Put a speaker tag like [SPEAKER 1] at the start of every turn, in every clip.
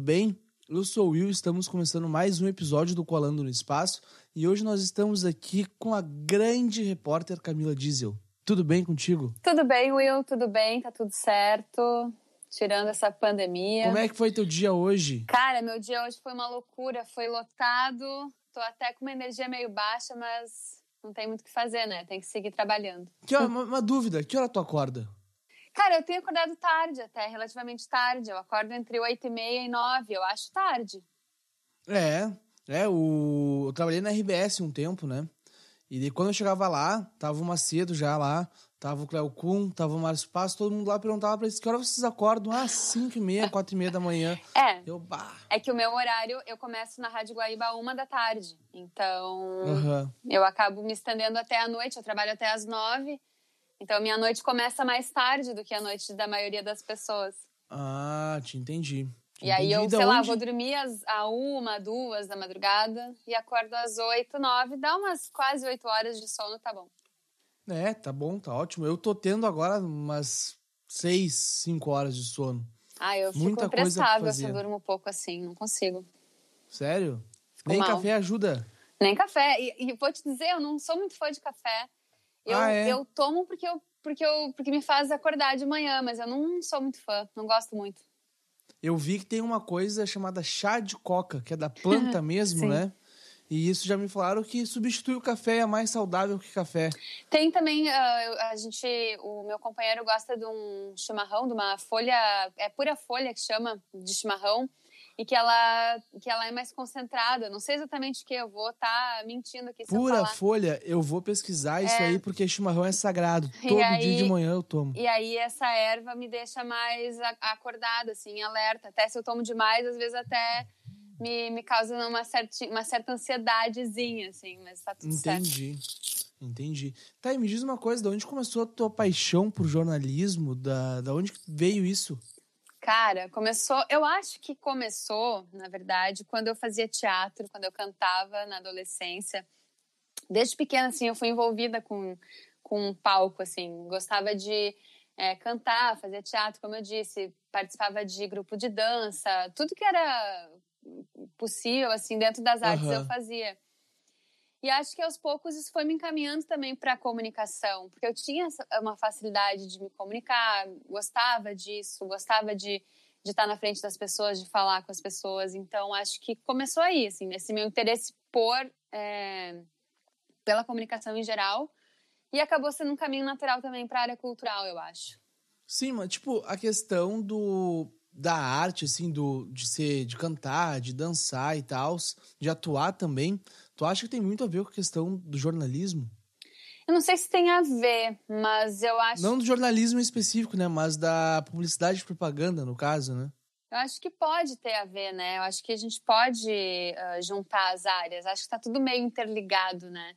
[SPEAKER 1] Tudo bem? Eu sou o Will, estamos começando mais um episódio do Colando no Espaço e hoje nós estamos aqui com a grande repórter Camila Diesel. Tudo bem contigo?
[SPEAKER 2] Tudo bem, Will, tudo bem, tá tudo certo. Tirando essa pandemia.
[SPEAKER 1] Como é que foi teu dia hoje?
[SPEAKER 2] Cara, meu dia hoje foi uma loucura, foi lotado. Tô até com uma energia meio baixa, mas não tem muito o que fazer, né? Tem que seguir trabalhando.
[SPEAKER 1] Que, uma, uma dúvida, que hora tu acorda?
[SPEAKER 2] Cara, eu tenho acordado tarde, até relativamente tarde. Eu acordo entre 8 e meia e 9, eu acho tarde.
[SPEAKER 1] É, é, o... eu trabalhei na RBS um tempo, né? E daí quando eu chegava lá, tava o Macedo já lá, tava o Cleo Kuhn, tava o Márcio Passo, todo mundo lá perguntava pra eles que hora vocês acordam? Ah, 5 e meia, 4 e meia da manhã.
[SPEAKER 2] É.
[SPEAKER 1] Eu, bah.
[SPEAKER 2] É que o meu horário, eu começo na Rádio Guaíba uma da tarde. Então,
[SPEAKER 1] Aham.
[SPEAKER 2] eu acabo me estendendo até a noite, eu trabalho até às nove. Então, minha noite começa mais tarde do que a noite da maioria das pessoas.
[SPEAKER 1] Ah, te entendi. Te
[SPEAKER 2] E aí
[SPEAKER 1] entendi.
[SPEAKER 2] eu,
[SPEAKER 1] da
[SPEAKER 2] sei lá,
[SPEAKER 1] onde-
[SPEAKER 2] vou dormir às, a uma, duas da madrugada e acordo às oito, nove, dá umas quase oito horas de sono, tá bom.
[SPEAKER 1] É, tá bom, tá ótimo. Eu tô tendo agora umas 6, 5 horas de sono.
[SPEAKER 2] Ah, eu fico
[SPEAKER 1] Muita
[SPEAKER 2] imprestável se eu durmo um pouco assim, não consigo.
[SPEAKER 1] Sério?
[SPEAKER 2] Fico
[SPEAKER 1] Nem
[SPEAKER 2] mal.
[SPEAKER 1] café ajuda.
[SPEAKER 2] Nem café. E, e vou te dizer, eu não sou muito fã de café. Eu,
[SPEAKER 1] Ah, é?
[SPEAKER 2] eu tomo porque, eu, porque, eu, porque me faz acordar de manhã, mas eu não sou muito fã, não gosto muito.
[SPEAKER 1] Eu vi que tem uma coisa chamada chá de coca, que é da planta mesmo, né? E isso já me falaram que substitui o café, é mais saudável que café.
[SPEAKER 2] Tem também, eu- a gente, o meu companheiro gosta de um chimarrão, de uma folha, é pura folha que chama, de chimarrão, e que ela, que ela é mais concentrada. Não sei exatamente o que, eu vou estar mentindo aqui
[SPEAKER 1] Pura folha, eu vou pesquisar isso
[SPEAKER 2] É.
[SPEAKER 1] aí porque chimarrão é sagrado.
[SPEAKER 2] E
[SPEAKER 1] Todo
[SPEAKER 2] aí-
[SPEAKER 1] dia de manhã eu tomo.
[SPEAKER 2] E aí essa erva me deixa mais acordada, assim, alerta. Até se eu tomo demais, às vezes até me, me causa uma, certi, uma certa ansiedadezinha, assim, mas tá tudo certo.
[SPEAKER 1] Entendi. Entendi. Tá, e me diz uma coisa, de onde começou a tua paixão por jornalismo? Da, da onde veio isso?
[SPEAKER 2] Cara, começou. Eu acho que começou, na verdade, quando eu fazia teatro, quando eu cantava na adolescência. Desde pequena, assim, eu fui envolvida com, com um palco, assim. Gostava de é, cantar, fazer teatro, como eu disse. Participava de grupo de dança. Tudo que era possível, assim, dentro das artes
[SPEAKER 1] Aham.
[SPEAKER 2] eu fazia. E acho que aos poucos isso foi me encaminhando também para a comunicação, porque eu tinha uma facilidade de me comunicar, gostava disso, gostava de, de estar na frente das pessoas, de falar com as pessoas. Então acho que começou aí, assim, nesse meu interesse por é, pela comunicação em geral e acabou sendo um caminho natural também para a área cultural, eu acho.
[SPEAKER 1] Sim, mas tipo, a questão do da arte, assim, do, de ser, de cantar, de dançar e tal, de atuar também, tu acha que tem muito a ver com a questão do jornalismo?
[SPEAKER 2] Eu não sei se tem a ver, mas eu acho
[SPEAKER 1] Não do jornalismo em específico, né? Mas da publicidade e propaganda, no caso, né?
[SPEAKER 2] Eu acho que pode ter a ver, né? Eu acho que a gente pode ah, juntar as áreas. Acho que está tudo meio interligado, né?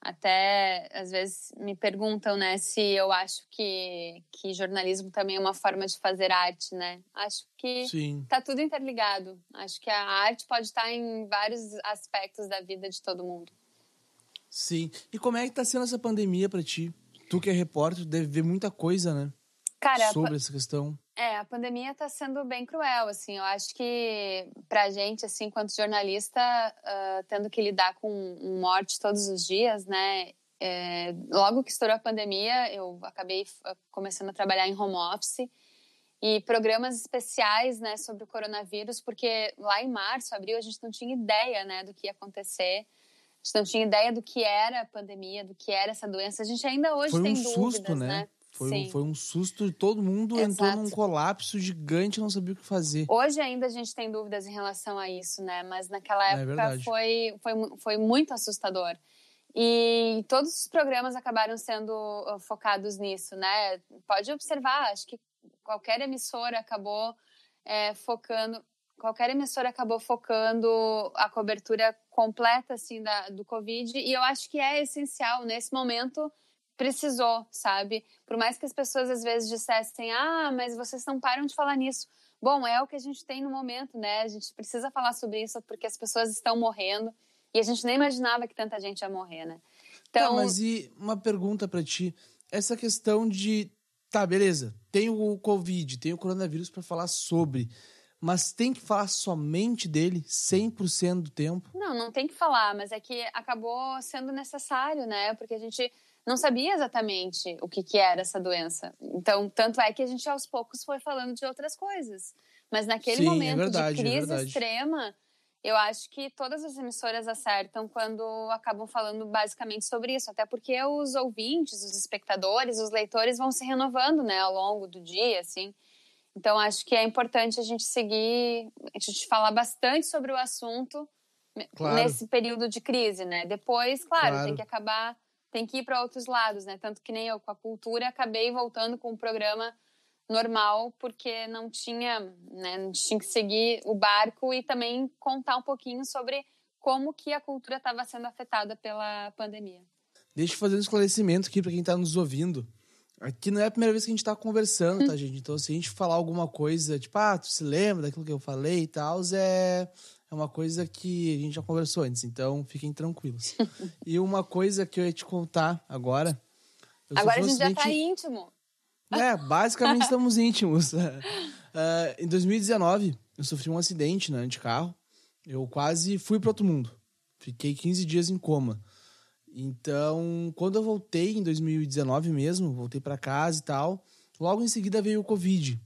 [SPEAKER 2] Até às vezes me perguntam, né, se eu acho que, que jornalismo também é uma forma de fazer arte, né? Acho que
[SPEAKER 1] Sim.
[SPEAKER 2] tá tudo interligado. Acho que a arte pode estar em vários aspectos da vida de todo mundo.
[SPEAKER 1] Sim. E como é que tá sendo essa pandemia pra ti? Tu que é repórter, deve ver muita coisa, né?
[SPEAKER 2] Cara,
[SPEAKER 1] Sobre essa questão.
[SPEAKER 2] É, a pandemia está sendo bem cruel, assim. Eu acho que pra gente, assim, enquanto jornalista, ah, tendo que lidar com morte todos os dias, né? é, logo que estourou a pandemia, eu acabei ah, começando a trabalhar em home office e programas especiais, né, sobre o coronavírus, porque lá em março, abril, a gente não tinha ideia, né, do que ia acontecer. A gente não tinha ideia do que era a pandemia, do que era essa doença. A gente ainda hoje
[SPEAKER 1] Foi
[SPEAKER 2] tem
[SPEAKER 1] um
[SPEAKER 2] dúvidas,
[SPEAKER 1] susto, né?
[SPEAKER 2] né?
[SPEAKER 1] Foi, um,
[SPEAKER 2] Sim.
[SPEAKER 1] foi um susto, todo mundo entrou
[SPEAKER 2] Exato.
[SPEAKER 1] num colapso gigante, não sabia o que fazer.
[SPEAKER 2] Hoje ainda a gente tem dúvidas em relação a isso, né? Mas naquela
[SPEAKER 1] É
[SPEAKER 2] época
[SPEAKER 1] verdade.
[SPEAKER 2] foi, foi, foi muito assustador. E todos os programas acabaram sendo uh, focados nisso, né? Pode observar, acho que qualquer emissora acabou é, focando qualquer emissora acabou focando a cobertura completa assim da, do Covid e eu acho que é essencial nesse momento precisou, sabe? Por mais que as pessoas às vezes dissessem, ah, mas vocês não param de falar nisso. Bom, é o que a gente tem no momento, né? A gente precisa falar sobre isso porque as pessoas estão morrendo e a gente nem imaginava que tanta gente ia morrer, né?
[SPEAKER 1] Tá, então, tá, mas e uma pergunta para ti, essa questão de, tá, beleza, tem o Covid, tem o coronavírus para falar sobre, mas tem que falar somente dele 100% do tempo?
[SPEAKER 2] Não, não tem que falar, mas é que acabou sendo necessário, né? Porque a gente não sabia exatamente o que, que era essa doença. Então, tanto é que a gente aos poucos foi falando de outras coisas. Mas naquele Sim, é momento é verdade, de crise é extrema, eu acho que todas as emissoras acertam quando acabam falando basicamente sobre isso, até porque os ouvintes, os espectadores, os leitores vão se renovando, né, ao longo do dia, assim. Então, acho que é importante a gente seguir, a gente falar bastante sobre o assunto claro. nesse período de crise, né? Depois, claro, claro. tem que acabar tem que ir para outros lados, né? Tanto que nem eu com a cultura acabei voltando com o programa normal porque não tinha, né, não tinha que seguir o barco e também contar um pouquinho sobre como que a cultura estava sendo afetada pela pandemia.
[SPEAKER 1] Deixa eu fazer um esclarecimento aqui para quem está nos ouvindo. Aqui não é a primeira vez que a gente está conversando, tá, gente? Então, se a gente falar alguma coisa, tipo, ah, tu se lembra daquilo que eu falei e tal, é é uma coisa que a gente já conversou antes, então fiquem tranquilos. e uma coisa que eu ia te contar agora.
[SPEAKER 2] Agora a gente já tá íntimo.
[SPEAKER 1] É, basicamente estamos íntimos. Uh, em 2019, eu sofri um acidente né, de carro. Eu quase fui para outro mundo. Fiquei 15 dias em coma. Então, quando eu voltei em 2019 mesmo, voltei para casa e tal, logo em seguida veio o Covid,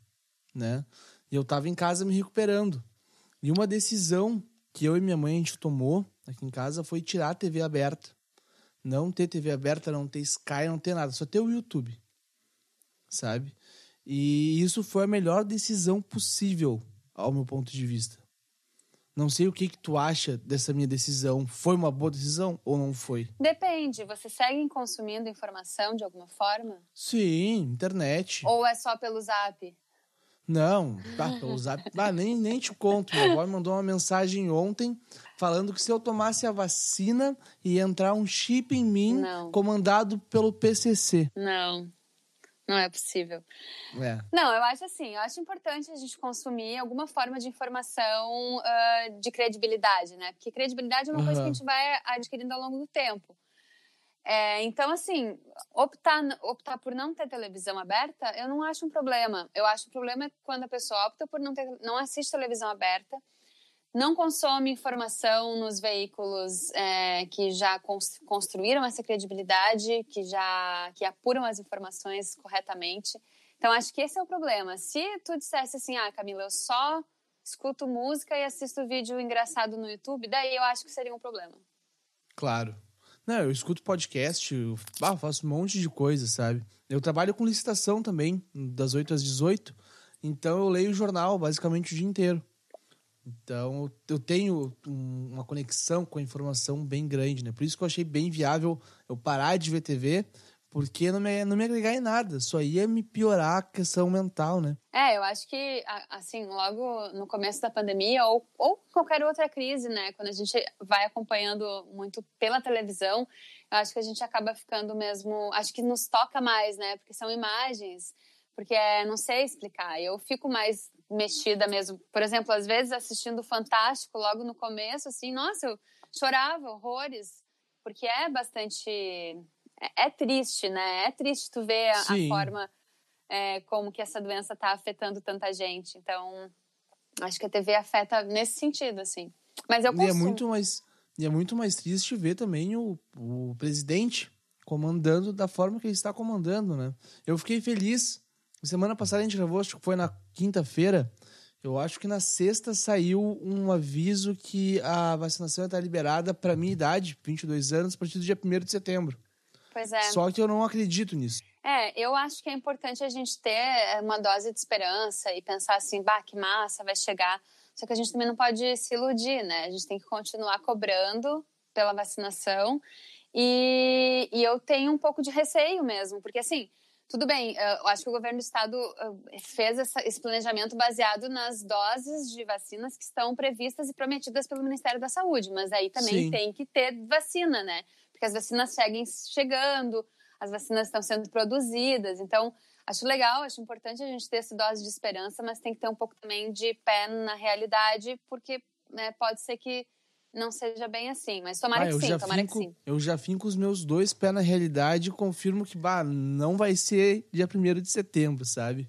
[SPEAKER 1] né? E eu tava em casa me recuperando. E uma decisão que eu e minha mãe a gente tomou aqui em casa foi tirar a TV aberta. Não ter TV aberta, não ter Sky, não ter nada, só ter o YouTube. Sabe? E isso foi a melhor decisão possível, ao meu ponto de vista. Não sei o que, que tu acha dessa minha decisão. Foi uma boa decisão ou não foi?
[SPEAKER 2] Depende. Você segue consumindo informação de alguma forma?
[SPEAKER 1] Sim, internet.
[SPEAKER 2] Ou é só pelo zap?
[SPEAKER 1] Não, tá, pelo zap. Ah, nem, nem te conto. Minha avó me mandou uma mensagem ontem falando que se eu tomasse a vacina ia entrar um chip em mim não. comandado pelo PCC.
[SPEAKER 2] Não. Não é possível. É. Não, eu acho assim, eu acho importante a gente consumir alguma forma de informação uh, de credibilidade, né? Porque credibilidade é uma uhum. coisa que a gente vai adquirindo ao longo do tempo. É, então, assim, optar, optar por não ter televisão aberta, eu não acho um problema. Eu acho um problema quando a pessoa opta por não, ter, não assiste televisão aberta, não consome informação nos veículos é, que já construíram essa credibilidade, que já que apuram as informações corretamente. Então, acho que esse é o problema. Se tu dissesse assim, ah, Camila, eu só escuto música e assisto vídeo engraçado no YouTube, daí eu acho que seria um problema.
[SPEAKER 1] Claro. Não, eu escuto podcast, eu faço um monte de coisa, sabe? Eu trabalho com licitação também, das 8 às 18. Então eu leio o jornal basicamente o dia inteiro. Então eu tenho uma conexão com a informação bem grande, né? Por isso que eu achei bem viável eu parar de ver TV porque não me, não me agregar em nada, só ia me piorar a questão mental, né?
[SPEAKER 2] É, eu acho que, assim, logo no começo da pandemia, ou, ou qualquer outra crise, né? Quando a gente vai acompanhando muito pela televisão, eu acho que a gente acaba ficando mesmo. Acho que nos toca mais, né? Porque são imagens, porque é, não sei explicar. Eu fico mais mexida mesmo. Por exemplo, às vezes assistindo Fantástico, logo no começo, assim, nossa, eu chorava horrores, porque é bastante é, é, triste, né? É triste tu ver a, a forma é, como que essa doença está afetando tanta gente. Então, acho que a TV afeta nesse sentido, assim. Mas eu consumo.
[SPEAKER 1] E é muito mais, e é muito mais triste ver também o, o presidente comandando da forma que ele está comandando, né? Eu fiquei feliz. Semana passada a gente gravou, acho que foi na quinta-feira. Eu acho que na sexta saiu um aviso que a vacinação está liberada para minha idade, 22 anos, a partir do dia 1 de setembro.
[SPEAKER 2] Pois é.
[SPEAKER 1] Só que eu não acredito nisso.
[SPEAKER 2] É, eu acho que é importante a gente ter uma dose de esperança e pensar assim, bah, que massa, vai chegar. Só que a gente também não pode se iludir, né? A gente tem que continuar cobrando pela vacinação. E, e eu tenho um pouco de receio mesmo, porque assim, tudo bem, eu acho que o governo do estado fez essa, esse planejamento baseado nas doses de vacinas que estão previstas e prometidas pelo Ministério da Saúde, mas aí também Sim. tem que ter vacina, né? Porque as vacinas seguem chegando, as vacinas estão sendo produzidas, então acho legal, acho importante a gente ter essa dose de esperança, mas tem que ter um pouco também de pé na realidade, porque né, pode ser que não seja bem assim, mas tomara ah, que sim, tomara
[SPEAKER 1] finco,
[SPEAKER 2] que sim.
[SPEAKER 1] Eu já com os meus dois pés na realidade e confirmo que, bah, não vai ser dia 1 de setembro, sabe?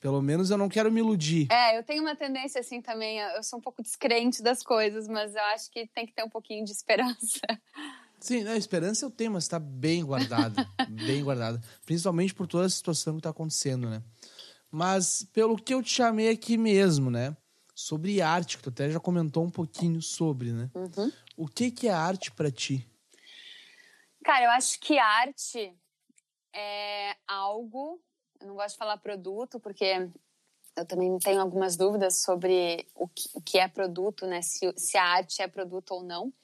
[SPEAKER 1] Pelo menos eu não quero me iludir.
[SPEAKER 2] É, eu tenho uma tendência assim também, eu sou um pouco descrente das coisas, mas eu acho que tem que ter um pouquinho de esperança.
[SPEAKER 1] Sim, a esperança eu tenho, mas está bem guardada, bem guardada. Principalmente por toda a situação que está acontecendo, né? Mas pelo que eu te chamei aqui mesmo, né? Sobre arte, que tu até já comentou um pouquinho sobre, né? Uhum. O que, que é arte para ti?
[SPEAKER 2] Cara, eu acho que arte é algo. Eu não gosto de falar produto, porque eu também tenho algumas dúvidas sobre o que, o que é produto, né? Se, se a arte é produto ou não.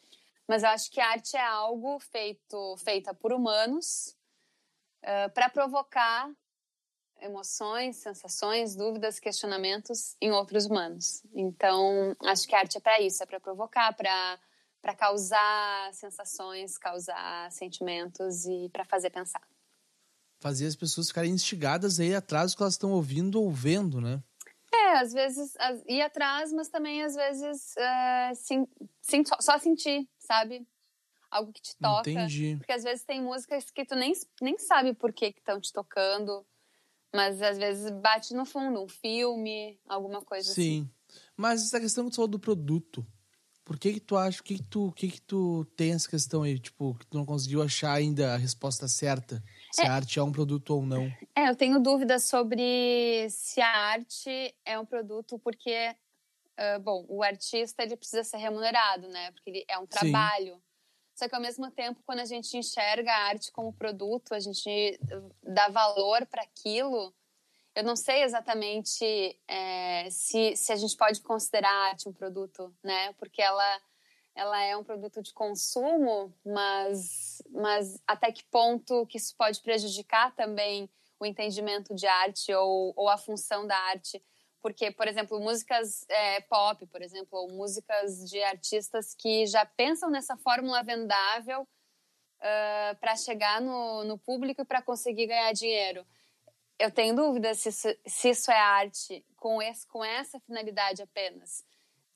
[SPEAKER 2] Mas eu acho que a arte é algo feito, feita por humanos uh, para provocar emoções, sensações, dúvidas, questionamentos em outros humanos. Então, acho que a arte é para isso, é para provocar, para para causar sensações, causar sentimentos e para fazer pensar.
[SPEAKER 1] Fazer as pessoas ficarem instigadas aí atrás do que elas estão ouvindo ou vendo, né?
[SPEAKER 2] É, às vezes ir atrás, mas também às vezes uh, sim, sim, só, só sentir, sabe? Algo que te toca.
[SPEAKER 1] Entendi.
[SPEAKER 2] Porque às vezes tem músicas que tu nem, nem sabe por que estão te tocando. Mas às vezes bate no fundo, um filme, alguma coisa
[SPEAKER 1] Sim.
[SPEAKER 2] assim.
[SPEAKER 1] Sim. Mas essa questão que tu falou do produto, por que que tu acha, que que tu, que que tu tem essa questão aí, tipo, que tu não conseguiu achar ainda a resposta certa, se é, a arte é um produto ou não?
[SPEAKER 2] É, eu tenho dúvidas sobre se a arte é um produto porque, uh, bom, o artista ele precisa ser remunerado, né? Porque ele é um trabalho. Sim. Só que ao mesmo tempo, quando a gente enxerga a arte como produto, a gente dá valor para aquilo. Eu não sei exatamente é, se, se a gente pode considerar a arte um produto, né? Porque ela, ela é um produto de consumo, mas, mas até que ponto que isso pode prejudicar também o entendimento de arte ou, ou a função da arte? Porque, por exemplo, músicas é, pop, por exemplo, ou músicas de artistas que já pensam nessa fórmula vendável uh, para chegar no, no público e para conseguir ganhar dinheiro. Eu tenho dúvida se isso, se isso é arte com, esse, com essa finalidade apenas.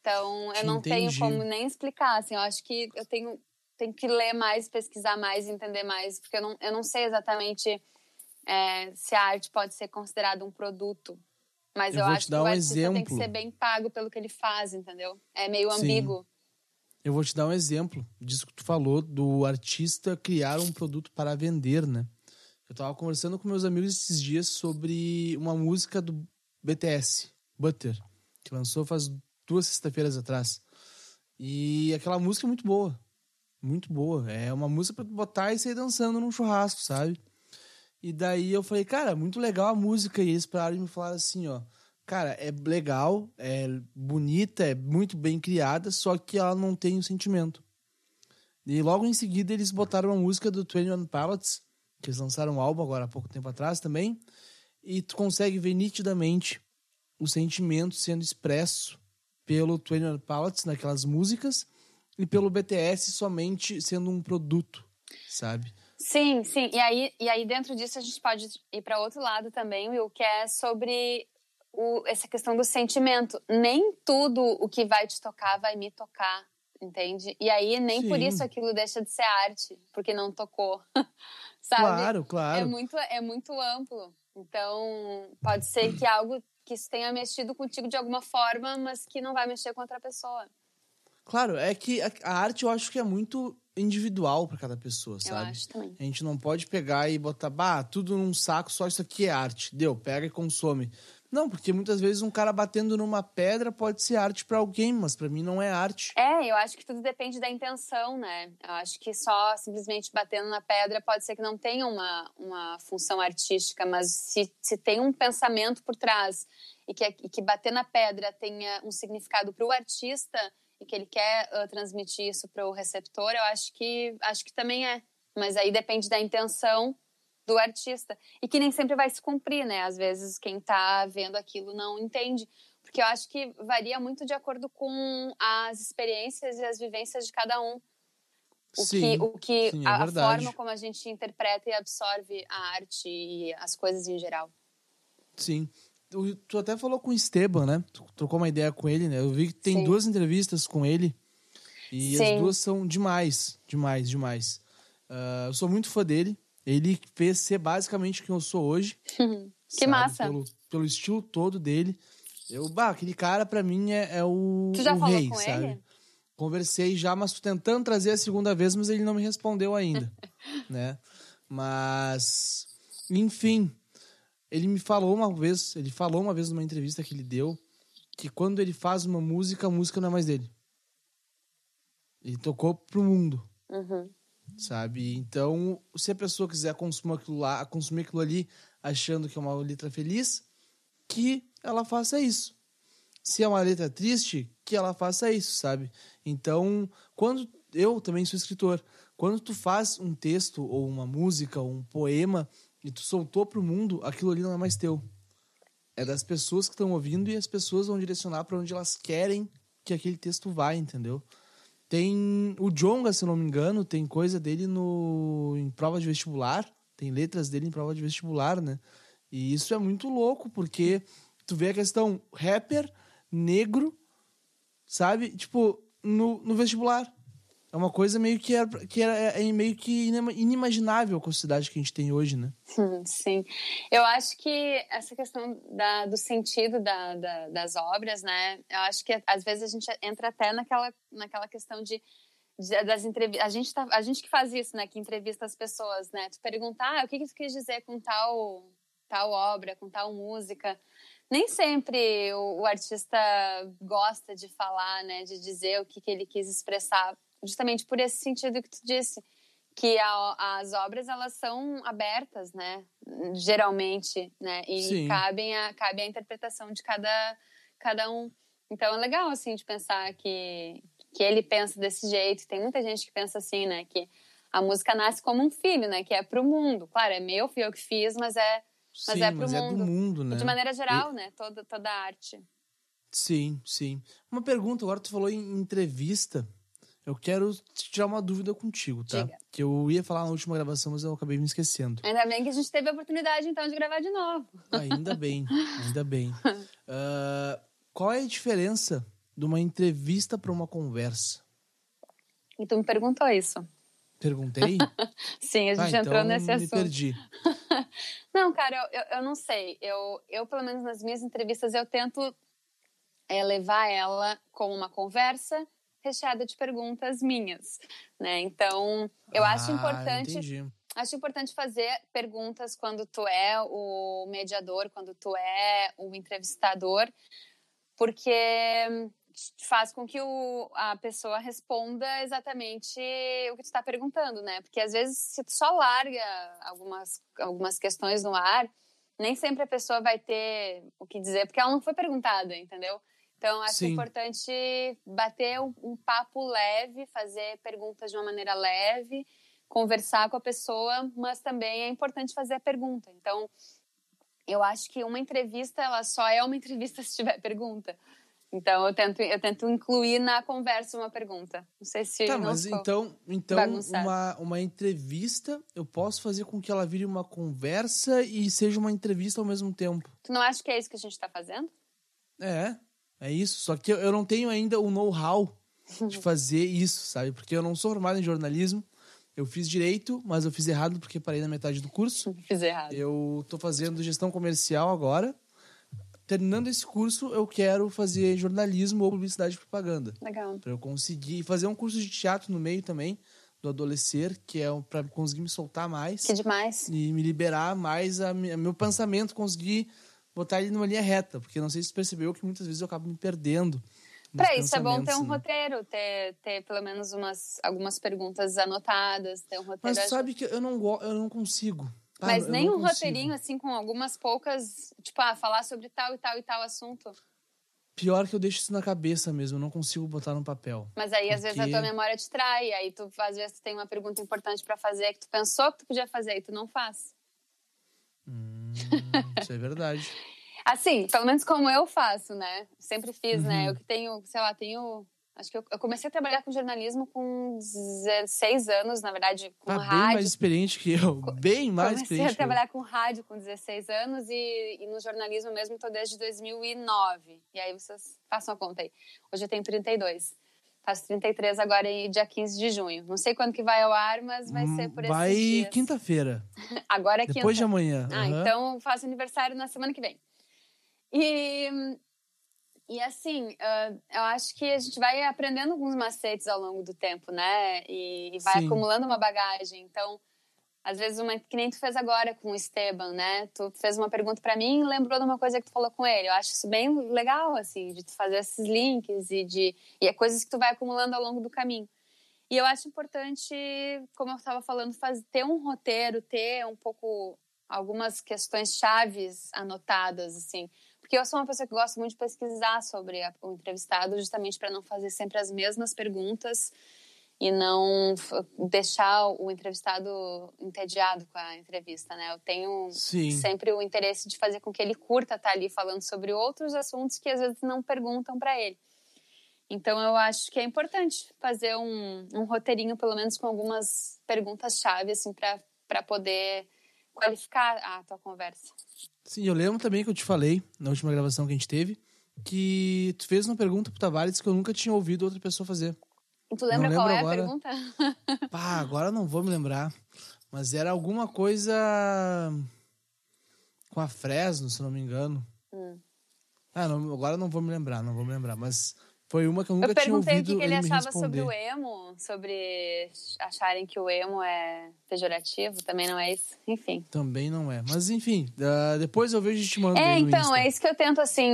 [SPEAKER 2] Então, eu não Entendi. tenho como nem explicar. Assim, eu acho que eu tenho, tenho que ler mais, pesquisar mais, entender mais, porque eu não, eu não sei exatamente é, se a arte pode ser considerada um produto mas eu, eu acho que o um artista exemplo. tem que ser bem pago pelo que ele faz, entendeu? É meio ambíguo. Sim.
[SPEAKER 1] Eu vou te dar um exemplo disso que tu falou, do artista criar um produto para vender, né? Eu tava conversando com meus amigos esses dias sobre uma música do BTS, Butter, que lançou faz duas sexta-feiras atrás. E aquela música é muito boa. Muito boa. É uma música pra botar e sair dançando num churrasco, sabe? E daí eu falei, cara, muito legal a música. E eles pararam e me falaram assim, ó. Cara, é legal, é bonita, é muito bem criada, só que ela não tem o sentimento. E logo em seguida eles botaram uma música do 21 Pilots, que eles lançaram um álbum agora há pouco tempo atrás também. E tu consegue ver nitidamente o sentimento sendo expresso pelo 21 Pilots naquelas músicas e pelo BTS somente sendo um produto, sabe?
[SPEAKER 2] Sim, sim. E aí, e aí dentro disso a gente pode ir para outro lado também, Will, que é sobre o, essa questão do sentimento. Nem tudo o que vai te tocar vai me tocar, entende? E aí nem sim. por isso aquilo deixa de ser arte, porque não tocou. Sabe?
[SPEAKER 1] Claro, claro.
[SPEAKER 2] É muito, é muito amplo. Então, pode ser que algo que isso tenha mexido contigo de alguma forma, mas que não vai mexer com outra pessoa.
[SPEAKER 1] Claro, é que a, a arte eu acho que é muito individual para cada pessoa, sabe?
[SPEAKER 2] Eu acho também.
[SPEAKER 1] A gente não pode pegar e botar, bah, tudo num saco, só isso aqui é arte. Deu, pega e consome. Não, porque muitas vezes um cara batendo numa pedra pode ser arte para alguém, mas para mim não é arte.
[SPEAKER 2] É, eu acho que tudo depende da intenção, né? Eu acho que só simplesmente batendo na pedra pode ser que não tenha uma, uma função artística, mas se, se tem um pensamento por trás e que, e que bater na pedra tenha um significado para o artista, e que ele quer uh, transmitir isso para o receptor, eu acho que acho que também é. Mas aí depende da intenção do artista. E que nem sempre vai se cumprir, né? Às vezes quem tá vendo aquilo não entende. Porque eu acho que varia muito de acordo com as experiências e as vivências de cada um. O
[SPEAKER 1] Sim,
[SPEAKER 2] que, o que
[SPEAKER 1] sim, é
[SPEAKER 2] a, a forma como a gente interpreta e absorve a arte e as coisas em geral.
[SPEAKER 1] Sim. Tu, até falou com o Esteban, né? Tu trocou uma ideia com ele, né? Eu vi que tem
[SPEAKER 2] Sim.
[SPEAKER 1] duas entrevistas com ele. E as
[SPEAKER 2] Sim.
[SPEAKER 1] duas são demais, demais, demais. Ah, eu sou muito fã dele. Ele fez ser basicamente quem eu sou hoje.
[SPEAKER 2] que
[SPEAKER 1] sabe?
[SPEAKER 2] massa!
[SPEAKER 1] Pelo, pelo estilo todo dele. Eu, bah, aquele cara pra mim é, é o,
[SPEAKER 2] Tu já
[SPEAKER 1] o
[SPEAKER 2] falou
[SPEAKER 1] rei,
[SPEAKER 2] com
[SPEAKER 1] sabe?
[SPEAKER 2] ele?
[SPEAKER 1] Conversei já, mas tô tentando trazer a segunda vez, mas ele não me respondeu ainda, né? Mas, enfim, ele me falou uma vez, ele falou uma vez numa entrevista que ele deu, que quando ele faz uma música, a música não é mais dele. Ele tocou pro mundo,
[SPEAKER 2] Uhum.
[SPEAKER 1] sabe? Então, se a pessoa quiser consumir aquilo lá, consumir aquilo ali, achando que é uma letra feliz, que ela faça isso. Se é uma letra triste, que ela faça isso, sabe? Então, quando eu também sou escritor, quando tu faz um texto ou uma música ou um poema e tu soltou pro mundo, aquilo ali não é mais teu. É das pessoas que estão ouvindo e as pessoas vão direcionar para onde elas querem que aquele texto vá, entendeu? Tem o Jonga, se não me engano, tem coisa dele no em prova de vestibular, tem letras dele em prova de vestibular, né? E isso é muito louco, porque tu vê a questão rapper, negro, sabe? Tipo, no, no vestibular. É uma coisa meio que, é, que é, é meio que inima- inimaginável com a sociedade que a gente tem hoje, né?
[SPEAKER 2] Sim. Eu acho que essa questão da, do sentido da, da- das obras, né? Eu acho que às vezes a gente entra até naquela, naquela questão de- das entrevistas. A gente, tá, a gente que faz isso, né? Que entrevista as pessoas, né? Tu perguntar ah, o que, que tu quis dizer com tal, tal obra, com tal música. Nem sempre o, o artista gosta de falar, né? De dizer o que, que ele quis expressar, justamente por esse sentido que tu disse que a- as obras elas são abertas, né? Geralmente, né? E
[SPEAKER 1] Sim.
[SPEAKER 2] cabem a, cabe a interpretação de cada, cada um. Então é legal, assim, de pensar que, que ele pensa desse jeito. Tem muita gente que pensa assim, né? Que a música nasce como um filho, né? Que é pro mundo. Claro, é meu, fui eu que fiz, mas é, Mas
[SPEAKER 1] Sim,
[SPEAKER 2] é pro
[SPEAKER 1] mas é do
[SPEAKER 2] mundo.
[SPEAKER 1] mundo, né?
[SPEAKER 2] de maneira geral, né? Toda, toda a arte.
[SPEAKER 1] Sim, sim. Uma pergunta, agora tu falou em entrevista. Eu quero te tirar uma dúvida contigo, tá?
[SPEAKER 2] Diga.
[SPEAKER 1] Que eu ia falar na última gravação, mas eu acabei me esquecendo.
[SPEAKER 2] Ainda bem que a gente teve a oportunidade, então, de gravar de novo.
[SPEAKER 1] Ainda bem, ainda bem. Ah, qual é a diferença de uma entrevista para uma conversa?
[SPEAKER 2] E tu me perguntou isso.
[SPEAKER 1] Perguntei?
[SPEAKER 2] Sim, a gente
[SPEAKER 1] Ah,
[SPEAKER 2] entrou
[SPEAKER 1] então
[SPEAKER 2] nesse
[SPEAKER 1] me
[SPEAKER 2] assunto.
[SPEAKER 1] perdi.
[SPEAKER 2] Não, cara, eu, eu, eu não sei. Eu, eu, pelo menos nas minhas entrevistas, eu tento é, levar ela como uma conversa recheada de perguntas minhas, né? Então, eu acho
[SPEAKER 1] Ah,
[SPEAKER 2] importante
[SPEAKER 1] Entendi.
[SPEAKER 2] acho importante fazer perguntas quando tu é o mediador, quando tu é o entrevistador, porque faz com que o, a pessoa responda exatamente o que tu está perguntando, né? Porque às vezes se tu só larga algumas, algumas questões no ar, nem sempre a pessoa vai ter o que dizer, porque ela não foi perguntada, entendeu? Então, acho
[SPEAKER 1] Sim.
[SPEAKER 2] importante bater um, um papo leve, fazer perguntas de uma maneira leve, conversar com a pessoa, mas também é importante fazer a pergunta. Então, eu acho que uma entrevista, ela só é uma entrevista se tiver pergunta. Então, eu tento, eu tento incluir na conversa uma pergunta. Não sei se
[SPEAKER 1] Tá, mas então, então
[SPEAKER 2] bagunçado.
[SPEAKER 1] uma, uma entrevista eu posso fazer com que ela vire uma conversa e seja uma entrevista ao mesmo tempo.
[SPEAKER 2] Tu não acha que é isso que a gente está fazendo?
[SPEAKER 1] É, é isso. Só que eu, não tenho ainda o know-how de fazer isso, sabe? Porque eu não sou formado em jornalismo. Eu fiz direito, mas eu fiz errado porque parei na metade do curso.
[SPEAKER 2] Fiz errado.
[SPEAKER 1] Eu tô fazendo gestão comercial agora. Terminando esse curso, eu quero fazer jornalismo ou publicidade e propaganda.
[SPEAKER 2] Legal.
[SPEAKER 1] Pra eu conseguir fazer um curso de teatro no meio também, do adolescer, que é para conseguir me soltar mais
[SPEAKER 2] Que demais.
[SPEAKER 1] e me liberar mais a, mi- meu pensamento, conseguir botar ele numa linha reta, porque não sei se você percebeu que muitas vezes eu acabo me perdendo.
[SPEAKER 2] Para isso é bom ter um
[SPEAKER 1] né?
[SPEAKER 2] roteiro, ter, ter pelo menos umas, algumas perguntas anotadas, ter um roteiro.
[SPEAKER 1] Mas sabe que eu não, eu não consigo. Ah,
[SPEAKER 2] Mas nem um
[SPEAKER 1] consigo.
[SPEAKER 2] roteirinho, assim, com algumas poucas, tipo, ah, falar sobre tal e tal e tal assunto.
[SPEAKER 1] Pior que eu deixo isso na cabeça mesmo, eu não consigo botar no papel.
[SPEAKER 2] Mas aí, às vezes, a
[SPEAKER 1] Porque-
[SPEAKER 2] tua memória te trai. Aí, tu, às vezes, tu tem uma pergunta importante pra fazer que tu pensou que tu podia fazer e tu não faz.
[SPEAKER 1] Isso é verdade.
[SPEAKER 2] Assim, pelo menos como eu faço, né? Sempre fiz, né?
[SPEAKER 1] Uhum.
[SPEAKER 2] Eu que tenho, sei lá, tenho. Acho que eu, eu comecei a trabalhar com jornalismo com 16 anos, na verdade, com
[SPEAKER 1] bem
[SPEAKER 2] rádio.
[SPEAKER 1] mais experiente que eu. Bem mais
[SPEAKER 2] Comecei
[SPEAKER 1] experiente
[SPEAKER 2] a
[SPEAKER 1] que eu.
[SPEAKER 2] trabalhar com rádio com 16 anos e, e no jornalismo mesmo estou desde 2009. E aí vocês façam a conta aí. Hoje eu tenho 32. Faço 33 agora em dia 15 de junho. Não sei quando que vai ao ar, mas vai ser por esses
[SPEAKER 1] Hum, Vai
[SPEAKER 2] dias.
[SPEAKER 1] quinta-feira.
[SPEAKER 2] Agora é
[SPEAKER 1] Depois
[SPEAKER 2] quinta.
[SPEAKER 1] de amanhã.
[SPEAKER 2] Ah,
[SPEAKER 1] aham.
[SPEAKER 2] então faço aniversário na semana que vem. E, e assim, ah, eu acho que a gente vai aprendendo alguns macetes ao longo do tempo, né? E, e vai
[SPEAKER 1] Sim.
[SPEAKER 2] acumulando uma bagagem. Então, às vezes, uma, que nem tu fez agora com o Esteban, né? Tu fez uma pergunta pra mim e lembrou de uma coisa que tu falou com ele. Eu acho isso bem legal, assim, de tu fazer esses links e de e é coisas que tu vai acumulando ao longo do caminho. E eu acho importante, como eu estava falando, fazer, ter um roteiro, ter um pouco algumas questões chaves anotadas, assim. Porque eu sou uma pessoa que gosta muito de pesquisar sobre a- o entrevistado, justamente para não fazer sempre as mesmas perguntas e não deixar o entrevistado entediado com a entrevista, né? Eu tenho
[SPEAKER 1] Sim.
[SPEAKER 2] sempre o interesse de fazer com que ele curta estar ali falando sobre outros assuntos que às vezes não perguntam para ele. Então eu acho que é importante fazer um, um roteirinho, pelo menos com algumas perguntas-chave, assim, para poder qualificar a tua conversa.
[SPEAKER 1] Sim, eu lembro também que eu te falei, na última gravação que a gente teve, que tu fez uma pergunta pro Tavares que eu nunca tinha ouvido outra pessoa fazer.
[SPEAKER 2] E tu lembra qual é
[SPEAKER 1] agora.
[SPEAKER 2] a pergunta?
[SPEAKER 1] Pá, agora não vou me lembrar. Mas era alguma coisa com a Fresno, se não me engano.
[SPEAKER 2] Hum.
[SPEAKER 1] Ah, não, agora não vou me lembrar, não vou me lembrar. Mas foi uma que eu nunca
[SPEAKER 2] Eu
[SPEAKER 1] tinha
[SPEAKER 2] perguntei o
[SPEAKER 1] ouvido
[SPEAKER 2] que, ele
[SPEAKER 1] me
[SPEAKER 2] achava sobre o emo, sobre acharem que o emo é pejorativo, também não é isso? Enfim.
[SPEAKER 1] Também não é. Mas enfim, depois eu vejo e te mando
[SPEAKER 2] É, então, é isso que eu tento, assim,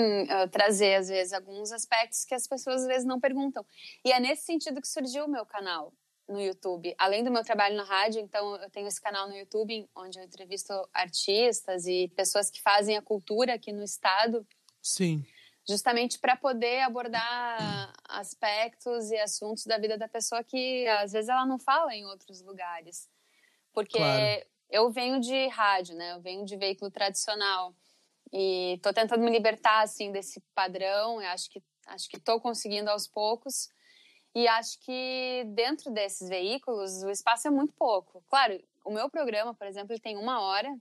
[SPEAKER 2] trazer, às vezes, alguns aspectos que as pessoas, às vezes, não perguntam. E é nesse sentido que surgiu o meu canal no YouTube. Além do meu trabalho na rádio, então, eu tenho esse canal no YouTube, onde eu entrevisto artistas e pessoas que fazem a cultura aqui no estado,
[SPEAKER 1] Sim,
[SPEAKER 2] justamente para poder abordar aspectos e assuntos da vida da pessoa que, às vezes, ela não fala em outros lugares. Porque
[SPEAKER 1] Claro.
[SPEAKER 2] eu venho de rádio, né? Eu venho de veículo tradicional. E tô tentando me libertar assim desse padrão, eu acho que acho que tô conseguindo aos poucos. E acho que dentro desses veículos o espaço é muito pouco. Claro, o meu programa, por exemplo, ele tem uma hora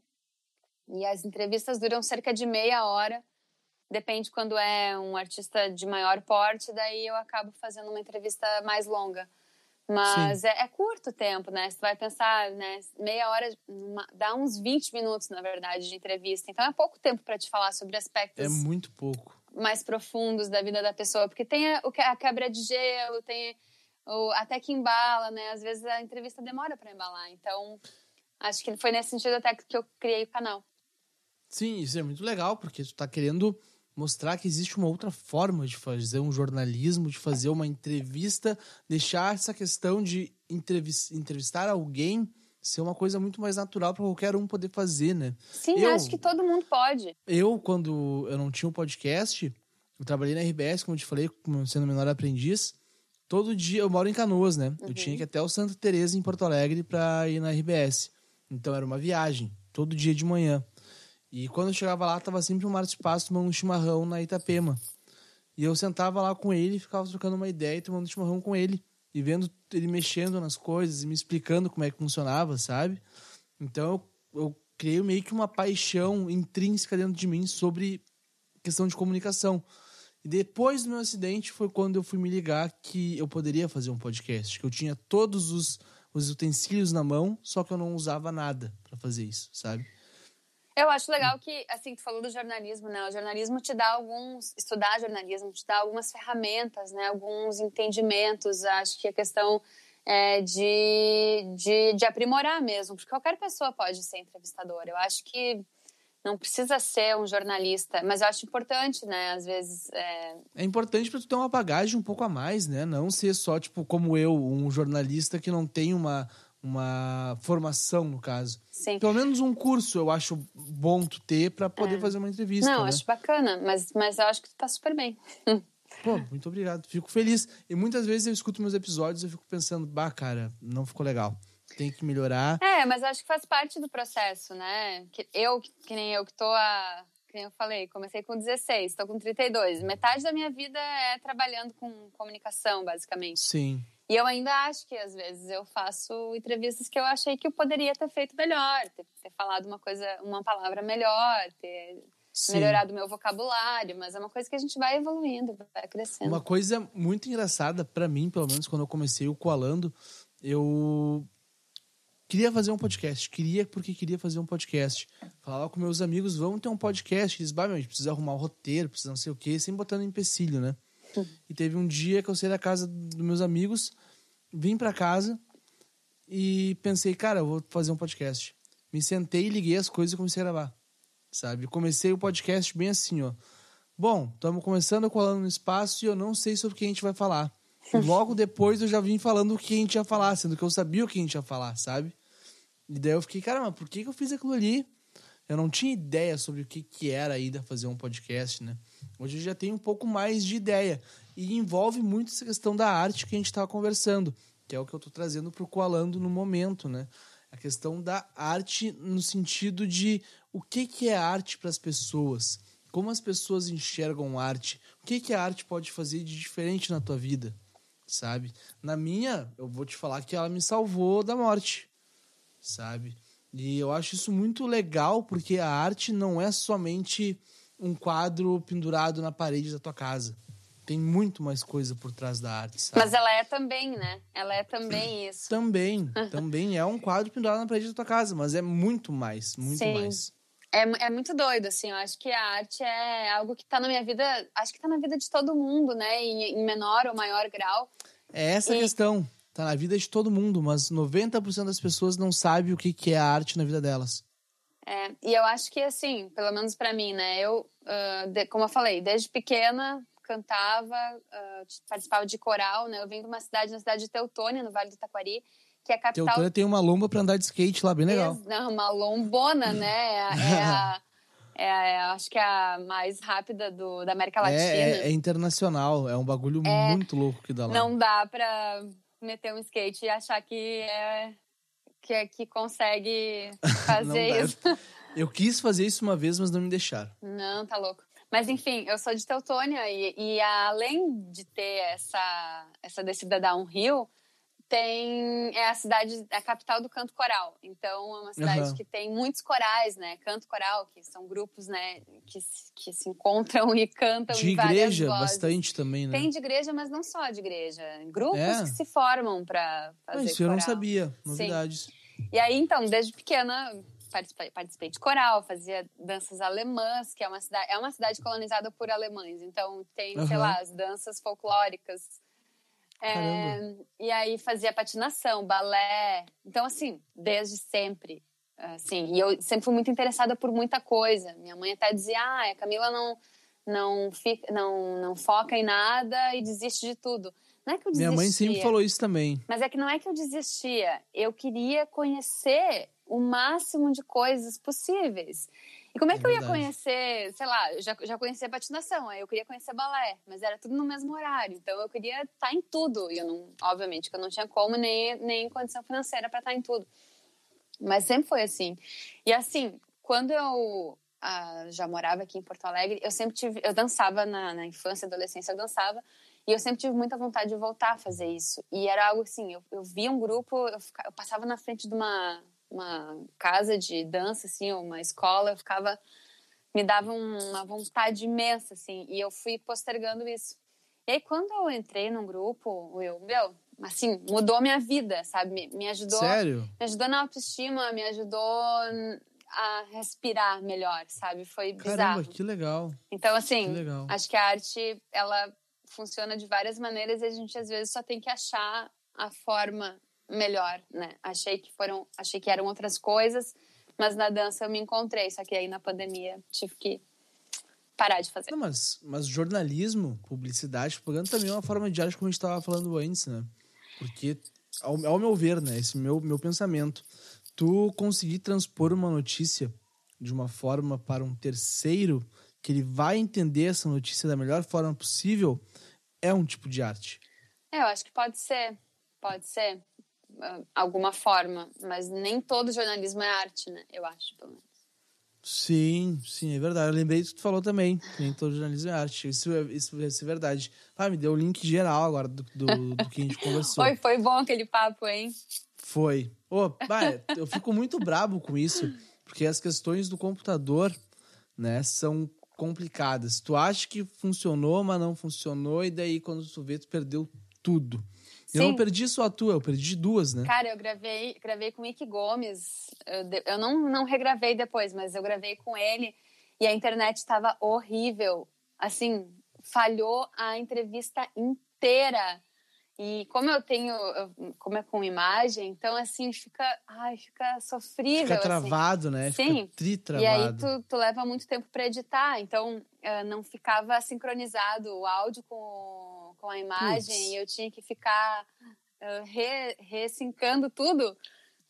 [SPEAKER 2] e as entrevistas duram cerca de meia hora. Depende quando é um artista de maior porte, daí eu acabo fazendo uma entrevista mais longa. Mas é, é curto o tempo, né? Você vai pensar, né? Meia hora, uma- dá uns 20 minutos, na verdade, de entrevista. Então é pouco tempo para te falar sobre aspectos
[SPEAKER 1] é muito pouco.
[SPEAKER 2] mais profundos da vida da pessoa. Porque tem a, o que- a quebra de gelo, tem o, até que embala, né? Às vezes a entrevista demora para embalar. Então acho que foi nesse sentido até que eu criei o canal.
[SPEAKER 1] Sim, isso é muito legal, porque tu tá querendo mostrar que existe uma outra forma de fazer um jornalismo, de fazer uma entrevista, deixar essa questão de entrevis- entrevistar alguém ser uma coisa muito mais natural para qualquer um poder fazer, né?
[SPEAKER 2] Sim,
[SPEAKER 1] Eu-
[SPEAKER 2] acho que todo mundo pode.
[SPEAKER 1] Eu, quando eu não tinha um podcast, eu trabalhei na RBS, como eu te falei, sendo menor aprendiz. Todo dia, eu moro em Canoas, né? Eu tinha que ir até o Santa Teresa em Porto Alegre para ir na RBS. Então era uma viagem, todo dia de manhã. E quando eu chegava lá, tava sempre o Márcio Passo tomando um chimarrão na Itapema. E eu sentava lá com ele, ficava trocando uma ideia e tomando chimarrão com ele. E vendo ele mexendo nas coisas e me explicando como é que funcionava, sabe? Então eu, eu criei meio que uma paixão intrínseca dentro de mim sobre questão de comunicação. E depois do meu acidente foi quando eu fui me ligar que eu poderia fazer um podcast, que eu tinha todos os, os utensílios na mão, só que eu não usava nada para fazer isso, sabe?
[SPEAKER 2] Eu acho legal que, assim, tu falou do jornalismo, né? O jornalismo te dá alguns... Estudar jornalismo te dá algumas ferramentas, né? Alguns entendimentos. Acho que a questão é de, de, de aprimorar mesmo. Porque qualquer pessoa pode ser entrevistadora. Eu acho que não precisa ser um jornalista. Mas eu acho importante, né? Às vezes... É...
[SPEAKER 1] É importante para tu ter uma bagagem um pouco a mais, né? Não ser só, tipo, como eu, um jornalista que não tem uma, uma formação, no caso.
[SPEAKER 2] Sim.
[SPEAKER 1] Pelo menos um curso eu acho bom tu ter para poder fazer uma entrevista,
[SPEAKER 2] É. Não,
[SPEAKER 1] né?
[SPEAKER 2] acho bacana. Mas, mas eu acho que tu tá super bem.
[SPEAKER 1] Pô, muito obrigado. Fico feliz. E muitas vezes eu escuto meus episódios e fico pensando, bah, cara, não ficou legal. tem que melhorar.
[SPEAKER 2] É, mas acho que faz parte do processo, né? Que eu, que nem eu que tô a. Que nem eu falei, comecei com 16, estou com 32. Metade da minha vida é trabalhando com comunicação, basicamente.
[SPEAKER 1] Sim.
[SPEAKER 2] E eu ainda acho que às vezes eu faço entrevistas que eu achei que eu poderia ter feito melhor, ter, ter falado uma coisa, uma palavra melhor, ter Sim. melhorado o meu vocabulário, mas é uma coisa que a gente vai evoluindo, vai crescendo.
[SPEAKER 1] Uma coisa muito engraçada para mim, pelo menos quando eu comecei o Coalando, eu queria fazer um podcast, queria porque queria fazer um podcast. Falava com meus amigos, vamos ter um podcast, eles, bah, meu, a gente precisa arrumar um roteiro, precisa não sei o quê, sem botando empecilho, né? E teve um dia que eu saí da casa dos meus amigos, vim para casa e pensei, cara, eu vou fazer um podcast. Me sentei, liguei as coisas e comecei a gravar. Sabe? Comecei o podcast bem assim, ó. Bom, estamos começando colando no espaço e eu não sei sobre o que a gente vai falar. E logo depois eu já vim falando o que a gente ia falar, sendo que eu sabia o que a gente ia falar, sabe? E daí eu fiquei, caramba, por que, que eu fiz aquilo ali? Eu não tinha ideia sobre o que, que era ainda fazer um podcast, né? Hoje eu já tenho um pouco mais de ideia. E envolve muito essa questão da arte que a gente estava conversando, que é o que eu estou trazendo para o Coalando no momento, né? A questão da arte no sentido de o que, que é arte para as pessoas, como as pessoas enxergam arte, o que, que a arte pode fazer de diferente na tua vida, sabe? Na minha, eu vou te falar que ela me salvou da morte, sabe? E eu acho isso muito legal porque a arte não é somente um quadro pendurado na parede da tua casa. Tem muito mais coisa por trás da arte, sabe?
[SPEAKER 2] Mas ela é também, né? Ela é também isso.
[SPEAKER 1] Também, também é um quadro pendurado na parede da tua casa, mas é muito mais, muito Sim. mais.
[SPEAKER 2] É, é muito doido, assim. Eu acho que a arte é algo que tá na minha vida, acho que tá na vida de todo mundo, né? Em, em menor ou maior grau.
[SPEAKER 1] É essa a questão. Tá na vida de todo mundo, mas 90% das pessoas não sabe o que, que é a arte na vida delas.
[SPEAKER 2] É, e eu acho que, assim, pelo menos para mim, né? Eu, uh, de, como eu falei, desde pequena cantava, uh, participava de coral, né? Eu vim de uma cidade, na cidade de Teutônia, no Vale do Taquari, que é a capital...
[SPEAKER 1] Teutônia tem uma lomba para andar de skate lá, bem legal.
[SPEAKER 2] Não, uma lombona, né? É, é a... É, é, acho que é a mais rápida do, da América é, Latina.
[SPEAKER 1] É, é, internacional, é um bagulho é, muito louco que dá lá.
[SPEAKER 2] Não dá pra meter um skate e achar que é que, é, que consegue fazer isso.
[SPEAKER 1] Eu quis fazer isso uma vez, mas não me deixaram.
[SPEAKER 2] Não, tá louco. Mas enfim, eu sou de Teutônia e, e além de ter essa, essa descida downhill, tem é a cidade, é a capital do canto coral. Então é uma cidade uhum. que tem muitos corais, né? Canto coral, que são grupos, né, que, que se encontram e cantam
[SPEAKER 1] de igreja
[SPEAKER 2] vozes.
[SPEAKER 1] bastante também, né?
[SPEAKER 2] Tem de igreja, mas não só de igreja, grupos é. que se formam para fazer Isso coral.
[SPEAKER 1] eu não sabia, novidades. Sim.
[SPEAKER 2] E aí então, desde pequena participei, participei de coral, fazia danças alemãs, que é uma cidade, é uma cidade colonizada por alemães. Então tem, uhum. sei lá, as danças folclóricas. É, e aí fazia patinação, balé. Então, assim, desde sempre. Assim, e eu sempre fui muito interessada por muita coisa. Minha mãe até dizia: ah, a Camila não, não, fica, não, não foca em nada e desiste de tudo. Não é que eu desistia.
[SPEAKER 1] Minha mãe sempre falou isso também.
[SPEAKER 2] Mas é que não é que eu desistia. Eu queria conhecer o máximo de coisas possíveis. E como é, é que eu ia conhecer, sei lá, já, já conhecia patinação, aí eu queria conhecer balé, mas era tudo no mesmo horário, então eu queria estar tá em tudo. E eu não, obviamente, que eu não tinha como nem, nem condição financeira para estar tá em tudo. Mas sempre foi assim. E assim, quando eu ah, já morava aqui em Porto Alegre, eu sempre tive, eu dançava na, na infância, adolescência, eu dançava, e eu sempre tive muita vontade de voltar a fazer isso. E era algo assim, eu, eu via um grupo, eu, ficava, eu passava na frente de uma uma casa de dança, assim, uma escola, eu ficava. me dava uma vontade imensa, assim, e eu fui postergando isso. E aí, quando eu entrei num grupo, eu, meu, assim, mudou minha vida, sabe? Me, me ajudou.
[SPEAKER 1] Sério?
[SPEAKER 2] Me ajudou na autoestima, me ajudou a respirar melhor, sabe? Foi bizarro.
[SPEAKER 1] Caramba, que legal.
[SPEAKER 2] Então, assim, acho que a arte, ela funciona de várias maneiras e a gente às vezes só tem que achar a forma melhor, né? Achei que foram, achei que eram outras coisas, mas na dança eu me encontrei, só que aí na pandemia tive que parar de fazer.
[SPEAKER 1] Não, mas, mas jornalismo, publicidade, propaganda também é uma forma de arte como a gente estava falando antes, né? Porque, ao, ao, meu ver, né, esse meu, meu pensamento, tu conseguir transpor uma notícia de uma forma para um terceiro que ele vai entender essa notícia da melhor forma possível é um tipo de arte.
[SPEAKER 2] É, eu acho que pode ser, pode ser. Uh, alguma forma, mas nem todo jornalismo é arte, né? Eu acho, pelo menos.
[SPEAKER 1] Sim, sim, é verdade. Eu lembrei que tu falou também. Nem todo jornalismo é arte. Isso, é, isso, isso é verdade. Ah, me deu o link geral agora do, do, do que a gente conversou.
[SPEAKER 2] Foi, foi bom aquele papo, hein?
[SPEAKER 1] Foi. Oh, eu fico muito brabo com isso, porque as questões do computador, né, são complicadas. Tu acha que funcionou, mas não funcionou, e daí quando tu vê, tu perdeu tudo. Sim. Eu não perdi só a tua, eu perdi duas, né?
[SPEAKER 2] Cara, eu gravei, gravei com o Mick Gomes. Eu, eu não, não regravei depois, mas eu gravei com ele e a internet estava horrível. Assim, falhou a entrevista inteira. E como eu tenho, como é com imagem, então assim fica, ai, fica sofrível. Fica
[SPEAKER 1] assim. travado,
[SPEAKER 2] assim.
[SPEAKER 1] né?
[SPEAKER 2] Sim.
[SPEAKER 1] Fica
[SPEAKER 2] e aí tu, tu leva muito tempo para editar, então uh, não ficava sincronizado o áudio com, com a imagem. E eu tinha que ficar uh, re, ressincando tudo.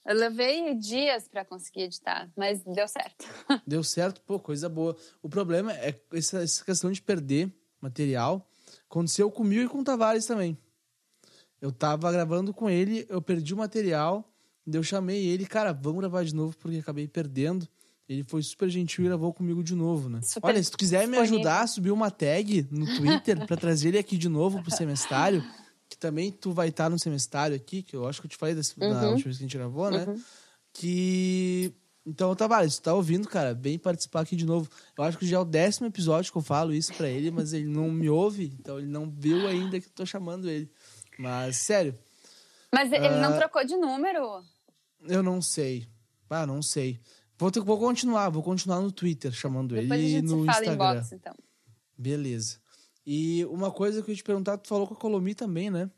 [SPEAKER 2] Eu levei dias para conseguir editar, mas deu certo.
[SPEAKER 1] Deu certo, pô, coisa boa. O problema é essa, essa questão de perder material. Aconteceu comigo e com o Tavares também. Eu tava gravando com ele, eu perdi o material, eu chamei ele, cara, vamos gravar de novo, porque acabei perdendo. Ele foi super gentil e gravou comigo de novo, né? Super Olha, se tu quiser me ajudar a subir uma tag no Twitter para trazer ele aqui de novo pro semestário, que também tu vai estar no semestário aqui, que eu acho que eu te falei desse, uhum. da última vez que a gente gravou, né? Uhum. Que. Então, Tavares, tu tá ouvindo, cara? Vem participar aqui de novo. Eu acho que já é o décimo episódio que eu falo isso para ele, mas ele não me ouve, então ele não viu ainda que eu tô chamando ele. Mas, sério.
[SPEAKER 2] Mas ele uh, não ah, trocou de número?
[SPEAKER 1] Eu não sei. Ah, não sei. Vou, ter, vou continuar, vou continuar no Twitter chamando
[SPEAKER 2] Depois
[SPEAKER 1] ele
[SPEAKER 2] e no
[SPEAKER 1] Instagram.
[SPEAKER 2] Box, então.
[SPEAKER 1] Beleza. E uma coisa que eu ia te perguntar, tu falou com a Colomi também, né?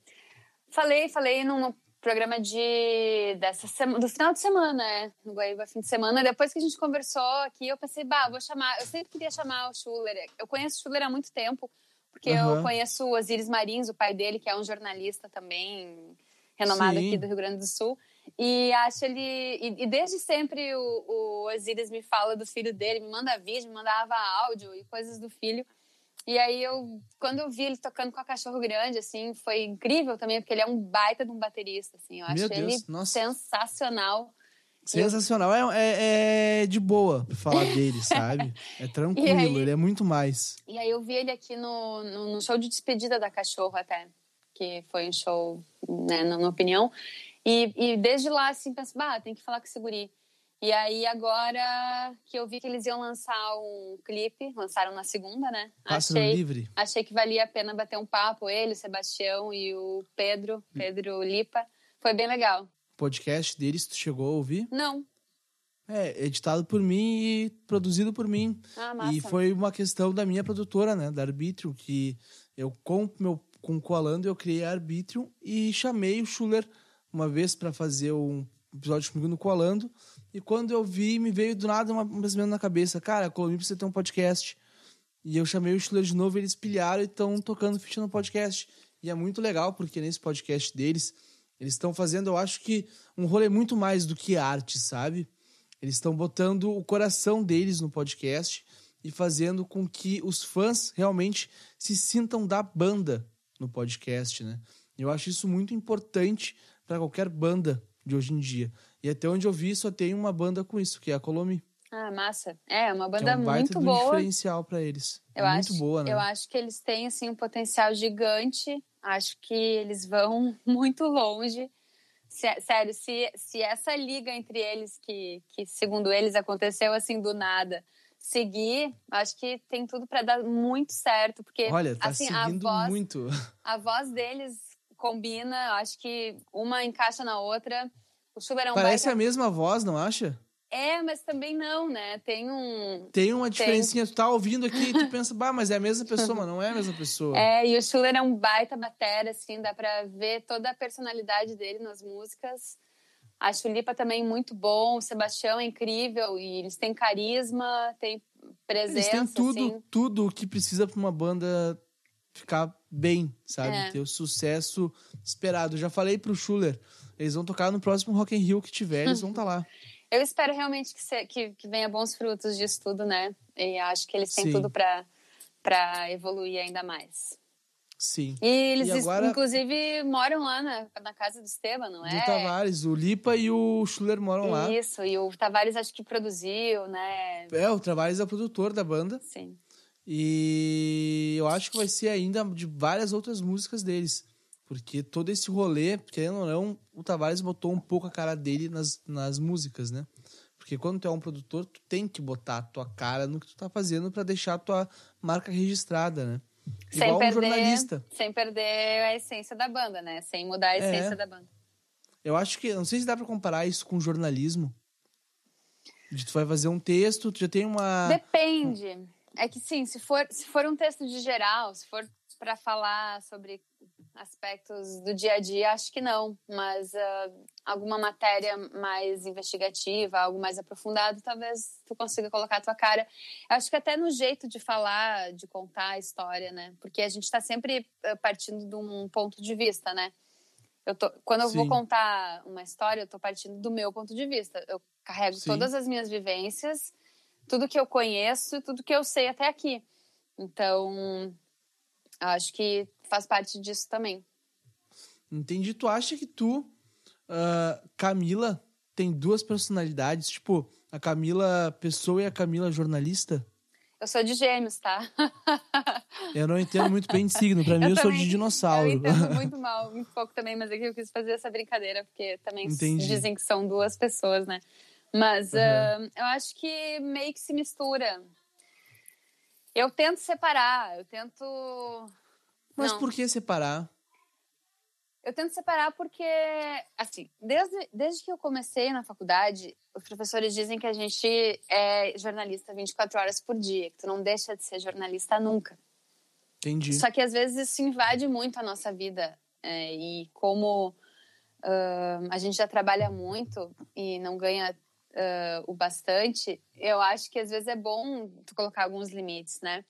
[SPEAKER 2] Falei, falei num programa de dessa semana, do final de semana, né? No Guaíba fim de semana. Depois que a gente conversou aqui, eu pensei, bah, vou chamar. Eu sempre queria chamar o Schuller. Eu conheço o Schuller há muito tempo porque uhum. eu conheço o Osiris Marins, o pai dele, que é um jornalista também renomado Sim. aqui do Rio Grande do Sul. E acho ele. E, e, desde sempre o, o Osiris me fala do filho dele, me manda vídeo, me mandava áudio e coisas do filho. E aí eu, quando eu vi ele tocando com a cachorro grande, assim, foi incrível também, porque ele é um baita de um baterista, assim. Eu acho ele sensacional.
[SPEAKER 1] Sensacional. É, é, é, de boa pra falar dele, sabe? É tranquilo, aí, ele é muito mais.
[SPEAKER 2] E aí eu vi ele aqui no, no, no, show de despedida da Cachorro até, que foi um show, né, na minha opinião. E, e desde lá, assim, penso, bah, tem que falar com esse guri. E aí agora que eu vi que eles iam lançar um clipe, lançaram na segunda, né?
[SPEAKER 1] Pássaro achei, livre.
[SPEAKER 2] Achei que valia a pena bater um papo, ele, o Sebastião e o Pedro, Pedro Lipa. Foi bem legal
[SPEAKER 1] podcast deles, tu chegou a ouvir?
[SPEAKER 2] Não.
[SPEAKER 1] É, editado por mim e produzido por mim.
[SPEAKER 2] Ah, massa.
[SPEAKER 1] E foi uma questão da minha produtora, né, da Arbítrio, que eu com meu com o Coalando eu criei a Arbítrio e chamei o Schuller uma vez para fazer um episódio comigo no Coalando. E quando eu vi, me veio do nada um pensamento na cabeça, cara, a Colômbia precisa ter um podcast. E eu chamei o Schuller de novo, eles pilharam e estão tocando ficha no podcast. E é muito legal, porque nesse podcast deles, eles estão fazendo, eu acho que, um rolê muito mais do que arte, sabe? Eles estão botando o coração deles no podcast e fazendo com que os fãs realmente se sintam da banda no podcast, né? Eu acho isso muito importante para qualquer banda de hoje em dia. E até onde eu vi, só tem uma banda com isso, que é a Colomi.
[SPEAKER 2] Ah, massa. É, uma banda é um muito
[SPEAKER 1] boa. diferencial para eles. Eu é
[SPEAKER 2] acho,
[SPEAKER 1] muito boa, né?
[SPEAKER 2] Eu acho que eles têm assim um potencial gigante Acho que eles vão muito longe. Sério, se, se essa liga entre eles, que, que segundo eles aconteceu assim do nada, seguir, acho que tem tudo para dar muito certo. Porque,
[SPEAKER 1] Olha, tá
[SPEAKER 2] assim,
[SPEAKER 1] seguindo
[SPEAKER 2] a voz,
[SPEAKER 1] muito.
[SPEAKER 2] A voz deles combina, acho que uma encaixa na outra. O Schuller é um
[SPEAKER 1] Parece baita... a mesma voz, não acha?
[SPEAKER 2] É, mas também não, né? Tem um.
[SPEAKER 1] Tem uma diferencinha. Tem... Tu tá ouvindo aqui e tu pensa, bah, mas é a mesma pessoa, mas não é a mesma pessoa.
[SPEAKER 2] É, e o Schuller é um baita batera, assim, dá pra ver toda a personalidade dele nas músicas. A Chulipa também muito bom, o Sebastião é incrível, e eles têm carisma, têm presença. Eles têm
[SPEAKER 1] tudo,
[SPEAKER 2] assim.
[SPEAKER 1] tudo o que precisa pra uma banda ficar bem, sabe? É. Ter o sucesso esperado. Eu já falei pro Schuller, eles vão tocar no próximo Rock in Rio que tiver, eles vão estar tá lá.
[SPEAKER 2] Eu espero realmente que, se, que, que, venha bons frutos disso tudo, né? E acho que eles têm Sim. tudo para evoluir ainda mais.
[SPEAKER 1] Sim.
[SPEAKER 2] E eles, e agora... inclusive, moram lá na, na casa do Esteban, não é?
[SPEAKER 1] Do Tavares. O Lipa e o Schuller moram lá.
[SPEAKER 2] Isso, e o Tavares acho que produziu, né?
[SPEAKER 1] É, o Tavares é o produtor da banda.
[SPEAKER 2] Sim.
[SPEAKER 1] E eu acho que vai ser ainda de várias outras músicas deles. Porque todo esse rolê, querendo ou não, o Tavares botou um pouco a cara dele nas, nas músicas, né? Porque quando tu é um produtor, tu tem que botar a tua cara no que tu tá fazendo para deixar a tua marca registrada, né?
[SPEAKER 2] Sem Igual perder, um jornalista. Sem perder a essência da banda, né? Sem mudar a essência é. da banda.
[SPEAKER 1] Eu acho que, não sei se dá para comparar isso com jornalismo. De tu vai fazer um texto, tu já tem uma.
[SPEAKER 2] Depende. É que sim, se for, se for um texto de geral, se for para falar sobre aspectos do dia a dia, acho que não. Mas uh, alguma matéria mais investigativa, algo mais aprofundado, talvez tu consiga colocar a tua cara. Acho que até no jeito de falar, de contar a história, né? Porque a gente está sempre partindo de um ponto de vista, né? Eu tô, quando eu Sim. vou contar uma história, eu estou partindo do meu ponto de vista. Eu carrego Sim. todas as minhas vivências, tudo que eu conheço, tudo que eu sei até aqui. Então, acho que faz parte disso também.
[SPEAKER 1] Entendi. Tu acha que tu, uh, Camila, tem duas personalidades? Tipo, a Camila pessoa e a Camila jornalista?
[SPEAKER 2] Eu sou de gêmeos, tá?
[SPEAKER 1] eu não entendo muito bem de signo. Pra mim, eu, eu sou de dinossauro. Eu
[SPEAKER 2] entendo muito mal, muito pouco também, mas é que eu quis fazer essa brincadeira, porque também Entendi. dizem que são duas pessoas, né? Mas uhum. uh, eu acho que meio que se mistura. Eu tento separar, eu tento
[SPEAKER 1] mas não. por que separar?
[SPEAKER 2] Eu tento separar porque, assim, desde, desde que eu comecei na faculdade, os professores dizem que a gente é jornalista 24 horas por dia, que tu não deixa de ser jornalista nunca.
[SPEAKER 1] Entendi.
[SPEAKER 2] Só que às vezes isso invade muito a nossa vida. É, e como uh, a gente já trabalha muito e não ganha uh, o bastante, eu acho que às vezes é bom tu colocar alguns limites, né?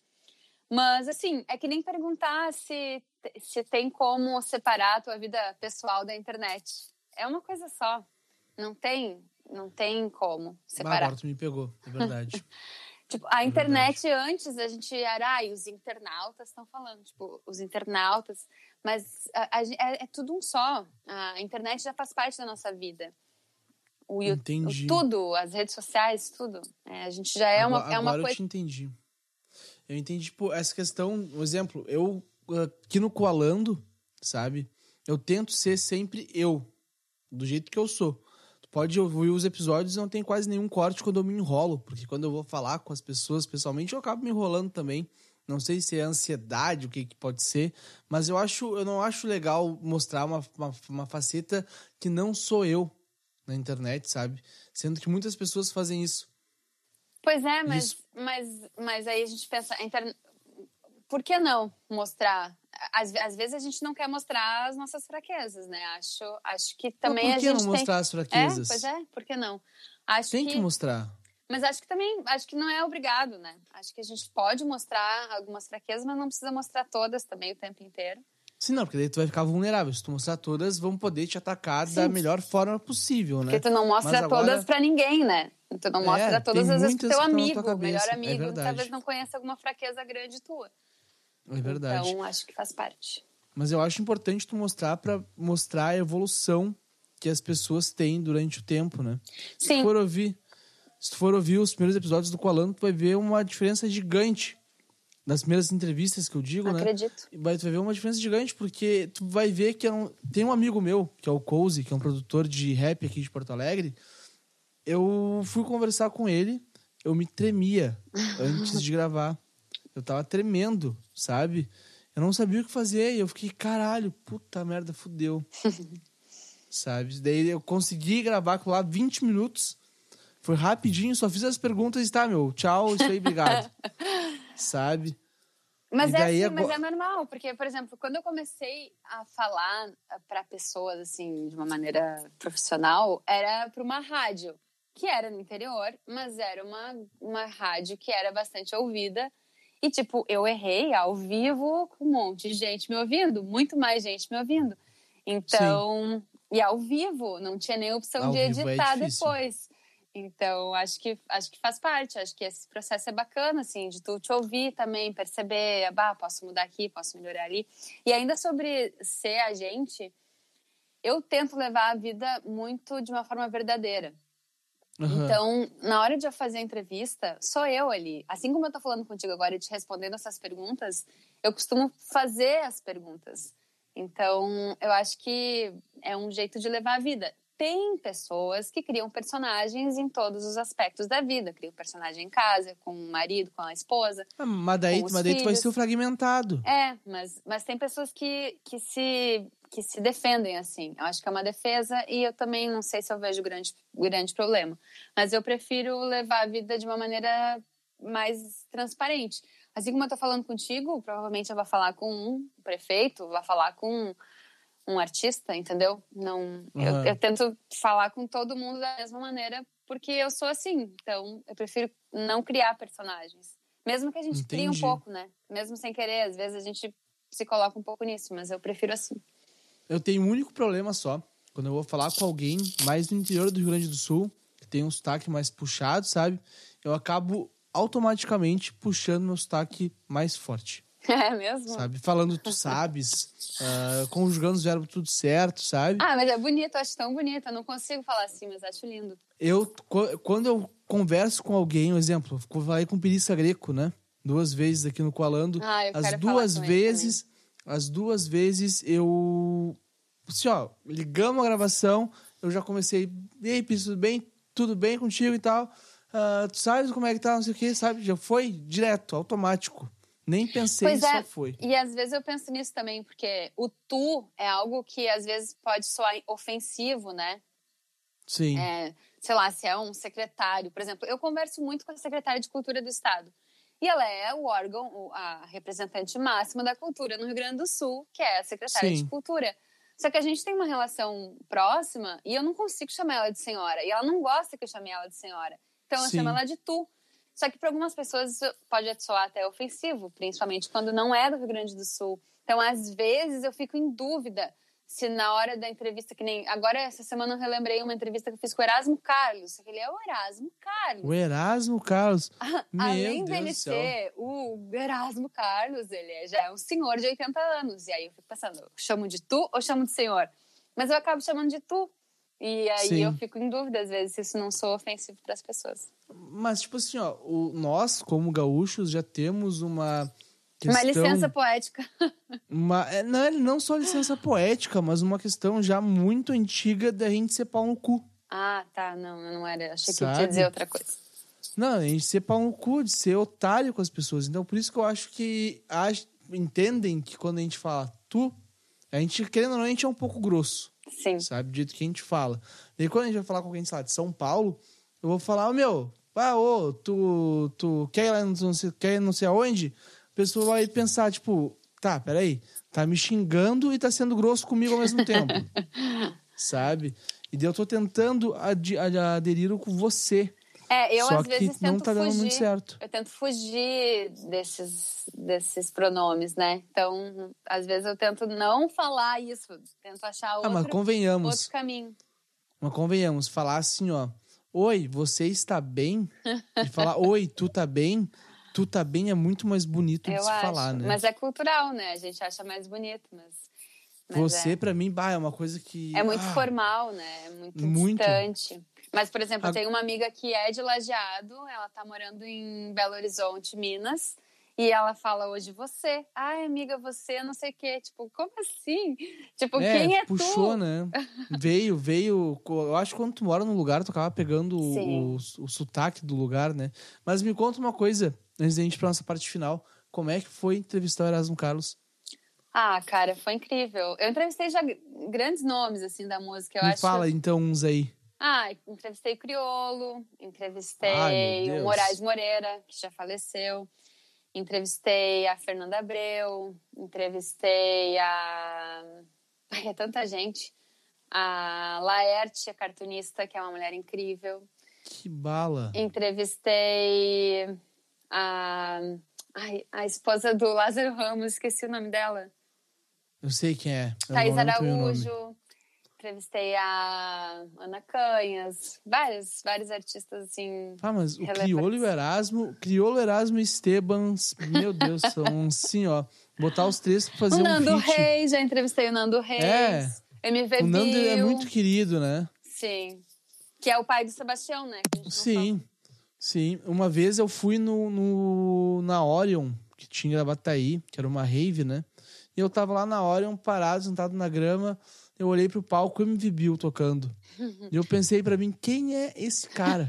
[SPEAKER 2] Mas, assim, é que nem perguntar se, se tem como separar a tua vida pessoal da internet. É uma coisa só. Não tem, não tem como separar.
[SPEAKER 1] agora tu me pegou, é verdade.
[SPEAKER 2] tipo, a é internet verdade. antes a gente era, ah, os internautas estão falando, tipo, os internautas, mas a, a, é, é, tudo um só. A internet já faz parte da nossa vida. O YouTube, tudo, as redes sociais, tudo. É, a gente já é
[SPEAKER 1] agora,
[SPEAKER 2] uma, é uma
[SPEAKER 1] coisa.
[SPEAKER 2] Agora
[SPEAKER 1] eu te entendi. Eu entendi, tipo, essa questão, um exemplo, eu aqui no Coalando, sabe? Eu tento ser sempre eu, do jeito que eu sou. Tu pode ouvir os episódios e não tem quase nenhum corte quando eu me enrolo, porque quando eu vou falar com as pessoas pessoalmente, eu acabo me enrolando também. Não sei se é ansiedade, o que, que pode ser, mas eu acho, eu não acho legal mostrar uma, uma, uma faceta que não sou eu na internet, sabe? Sendo que muitas pessoas fazem isso.
[SPEAKER 2] Pois é, mas, mas, mas aí a gente pensa, por que não mostrar? Às, às vezes a gente não quer mostrar as nossas fraquezas, né? Acho, acho que também
[SPEAKER 1] a
[SPEAKER 2] gente.
[SPEAKER 1] Por que não mostrar
[SPEAKER 2] tem...
[SPEAKER 1] as fraquezas?
[SPEAKER 2] É, pois é, por que não? Acho
[SPEAKER 1] tem que... que mostrar.
[SPEAKER 2] Mas acho que também, acho que não é obrigado, né? Acho que a gente pode mostrar algumas fraquezas, mas não precisa mostrar todas também o tempo inteiro.
[SPEAKER 1] Sim, não, porque daí tu vai ficar vulnerável. Se tu mostrar todas, vão poder te atacar Sim. da melhor forma possível, né?
[SPEAKER 2] Porque tu não mostra agora... todas para ninguém, né? Tu não mostra é, todas as vezes pro teu amigo, melhor é amigo, é talvez não conheça alguma fraqueza grande tua.
[SPEAKER 1] É verdade.
[SPEAKER 2] Então, acho que faz parte.
[SPEAKER 1] Mas eu acho importante tu mostrar para mostrar a evolução que as pessoas têm durante o tempo, né?
[SPEAKER 2] Sim.
[SPEAKER 1] Se tu for ouvir, se for ouvir os primeiros episódios do Coalando, tu vai ver uma diferença gigante nas primeiras entrevistas que eu digo,
[SPEAKER 2] Acredito. né? Acredito.
[SPEAKER 1] Tu vai ver uma diferença gigante, porque tu vai ver que é um... tem um amigo meu, que é o Cozy, que é um produtor de rap aqui de Porto Alegre. Eu fui conversar com ele, eu me tremia antes de gravar. Eu tava tremendo, sabe? Eu não sabia o que fazer e eu fiquei, caralho, puta merda, fudeu. sabe? Daí eu consegui gravar com lá 20 minutos. Foi rapidinho, só fiz as perguntas e tá, meu, tchau, isso aí, obrigado. sabe?
[SPEAKER 2] Mas é, assim, agora... mas é normal, porque, por exemplo, quando eu comecei a falar para pessoas, assim, de uma maneira profissional, era para uma rádio, que era no interior, mas era uma, uma rádio que era bastante ouvida. E, tipo, eu errei ao vivo com um monte de gente me ouvindo, muito mais gente me ouvindo. Então, Sim. e ao vivo, não tinha nem opção ao de é editar é depois. Então, acho que, acho que faz parte, acho que esse processo é bacana, assim, de tu te ouvir também, perceber, bah, posso mudar aqui, posso melhorar ali. E ainda sobre ser a gente, eu tento levar a vida muito de uma forma verdadeira. Uhum. Então, na hora de eu fazer a entrevista, sou eu ali. Assim como eu tô falando contigo agora e te respondendo essas perguntas, eu costumo fazer as perguntas. Então, eu acho que é um jeito de levar a vida tem pessoas que criam personagens em todos os aspectos da vida. Criam personagem em casa, com o marido, com a esposa.
[SPEAKER 1] Ah, mas daí, mas daí tu vai ser fragmentado.
[SPEAKER 2] É, mas, mas tem pessoas que, que, se, que se defendem assim. Eu acho que é uma defesa e eu também não sei se eu vejo grande, grande problema. Mas eu prefiro levar a vida de uma maneira mais transparente. Assim como eu tô falando contigo, provavelmente eu vou falar com um prefeito, vou falar com um artista, entendeu? Não, uhum. eu, eu, tento falar com todo mundo da mesma maneira porque eu sou assim. Então, eu prefiro não criar personagens, mesmo que a gente Entendi. crie um pouco, né? Mesmo sem querer, às vezes a gente se coloca um pouco nisso, mas eu prefiro assim.
[SPEAKER 1] Eu tenho um único problema só. Quando eu vou falar com alguém mais no interior do Rio Grande do Sul, que tem um sotaque mais puxado, sabe? Eu acabo automaticamente puxando meu sotaque mais forte.
[SPEAKER 2] É mesmo?
[SPEAKER 1] Sabe? Falando tu sabes, uh, conjugando os verbos tudo certo, sabe?
[SPEAKER 2] Ah, mas é bonito, eu acho tão bonito. Eu não consigo falar assim, mas acho lindo.
[SPEAKER 1] Eu, quando eu converso com alguém, um exemplo, eu falei com o Pirissa Greco, né? Duas vezes aqui no Coalando.
[SPEAKER 2] Ah, eu
[SPEAKER 1] as duas vezes, as duas vezes eu. Assim, ó, ligamos a gravação, eu já comecei. E aí, Pirissa, tudo bem? Tudo bem contigo e tal? Uh, tu sabes como é que tá, não sei o que, sabe? Já foi direto, automático. Nem pensei, pois é. só foi.
[SPEAKER 2] E às vezes eu penso nisso também, porque o tu é algo que às vezes pode soar ofensivo, né?
[SPEAKER 1] Sim.
[SPEAKER 2] É, sei lá, se é um secretário, por exemplo, eu converso muito com a secretária de Cultura do Estado. E ela é o órgão, a representante máxima da cultura no Rio Grande do Sul, que é a secretária Sim. de Cultura. Só que a gente tem uma relação próxima e eu não consigo chamar ela de senhora. E ela não gosta que eu chame ela de senhora. Então eu Sim. chamo ela de tu. Só que para algumas pessoas isso pode soar até ofensivo, principalmente quando não é do Rio Grande do Sul. Então, às vezes, eu fico em dúvida se na hora da entrevista, que nem. Agora, essa semana, eu relembrei uma entrevista que eu fiz com o Erasmo Carlos. Ele é o Erasmo Carlos.
[SPEAKER 1] O Erasmo Carlos.
[SPEAKER 2] Além
[SPEAKER 1] Meu
[SPEAKER 2] dele ser o Erasmo Carlos, ele é, já é um senhor de 80 anos. E aí eu fico pensando, chamo de tu ou chamo de senhor? Mas eu acabo chamando de tu. E aí Sim. eu fico em dúvida, às vezes, se isso não sou ofensivo para as pessoas.
[SPEAKER 1] Mas, tipo assim, ó, o, nós, como gaúchos, já temos uma. Questão,
[SPEAKER 2] uma licença poética.
[SPEAKER 1] Uma, é, não, não só licença poética, mas uma questão já muito antiga da gente ser pau no cu.
[SPEAKER 2] Ah, tá. Não, não era. Achei Sabe? que ia dizer outra coisa.
[SPEAKER 1] Não, a gente ser pau no cu, de ser otário com as pessoas. Então, por isso que eu acho que entendem que quando a gente fala tu, a gente, querendo ou não, a gente é um pouco grosso.
[SPEAKER 2] Sim.
[SPEAKER 1] Sabe? Do jeito que a gente fala. E quando a gente vai falar com alguém, sei lá, de São Paulo, eu vou falar, oh, meu, ah, ô, tu, tu quer ir lá não sei, quer não sei aonde? A pessoa vai pensar, tipo, tá, peraí, tá me xingando e tá sendo grosso comigo ao mesmo tempo. sabe? E daí eu tô tentando ad aderir com você.
[SPEAKER 2] É, eu
[SPEAKER 1] Só
[SPEAKER 2] às vezes tento
[SPEAKER 1] não tá dando
[SPEAKER 2] fugir,
[SPEAKER 1] muito certo.
[SPEAKER 2] Eu tento fugir desses, desses pronomes, né? Então, às vezes eu tento não falar isso, tento achar outro,
[SPEAKER 1] ah, mas convenhamos,
[SPEAKER 2] outro caminho.
[SPEAKER 1] Mas convenhamos, falar assim, ó, oi, você está bem? E falar, oi, tu tá bem? Tu tá bem é muito mais bonito
[SPEAKER 2] eu
[SPEAKER 1] de se
[SPEAKER 2] acho.
[SPEAKER 1] falar, né?
[SPEAKER 2] Mas é cultural, né? A gente acha mais bonito, mas... mas
[SPEAKER 1] você,
[SPEAKER 2] é.
[SPEAKER 1] para mim, bah, é uma coisa que...
[SPEAKER 2] É muito
[SPEAKER 1] ah,
[SPEAKER 2] formal, né? É muito, muito distante. Mas, por exemplo, eu tenho uma amiga que é de Lajeado, ela tá morando em Belo Horizonte, Minas, e ela fala hoje você. Ai, amiga, você não sei o quê. Tipo, como assim? Tipo,
[SPEAKER 1] é,
[SPEAKER 2] quem é
[SPEAKER 1] puxou, tu? Puxou, né? veio, veio. Eu acho que quando tu mora num lugar, tu acaba pegando o, o, o, sotaque do lugar, né? Mas me conta uma coisa, antes da gente ir pra nossa parte final. Como é que foi entrevistar o Erasmo Carlos?
[SPEAKER 2] Ah, cara, foi incrível. Eu entrevistei já grandes nomes, assim, da música. Eu
[SPEAKER 1] me
[SPEAKER 2] acho...
[SPEAKER 1] fala, então, uns aí.
[SPEAKER 2] Ah, entrevistei o Criolo, entrevistei Ai, o Moraes Moreira, que já faleceu, entrevistei a Fernanda Abreu, entrevistei a. Ai, é tanta gente. A Laerte, a cartunista, que é uma mulher incrível.
[SPEAKER 1] Que bala!
[SPEAKER 2] Entrevistei a. Ai, a esposa do Lázaro Ramos, esqueci o nome dela.
[SPEAKER 1] Eu sei quem é.
[SPEAKER 2] Thaís Araújo. Entrevistei a Ana Canhas, vários, vários artistas assim.
[SPEAKER 1] Ah, mas o Criolo Erasmo, Criolo, Erasmo e Estebans, meu Deus, são assim, ó. Botar os três pra fazer
[SPEAKER 2] o Nando
[SPEAKER 1] um.
[SPEAKER 2] Reis, já entrevistei o Nando Reis.
[SPEAKER 1] É.
[SPEAKER 2] MV
[SPEAKER 1] O Nando é
[SPEAKER 2] Bill.
[SPEAKER 1] muito querido, né?
[SPEAKER 2] Sim. Que é o pai do Sebastião, né?
[SPEAKER 1] Sim, sim. Uma vez eu fui no, no- na Orion, que tinha Gravataí, que era uma rave, né? E eu tava lá na Orion, parado, sentado na grama. Eu olhei pro palco e MV Bill tocando. E eu pensei pra mim, quem é esse cara?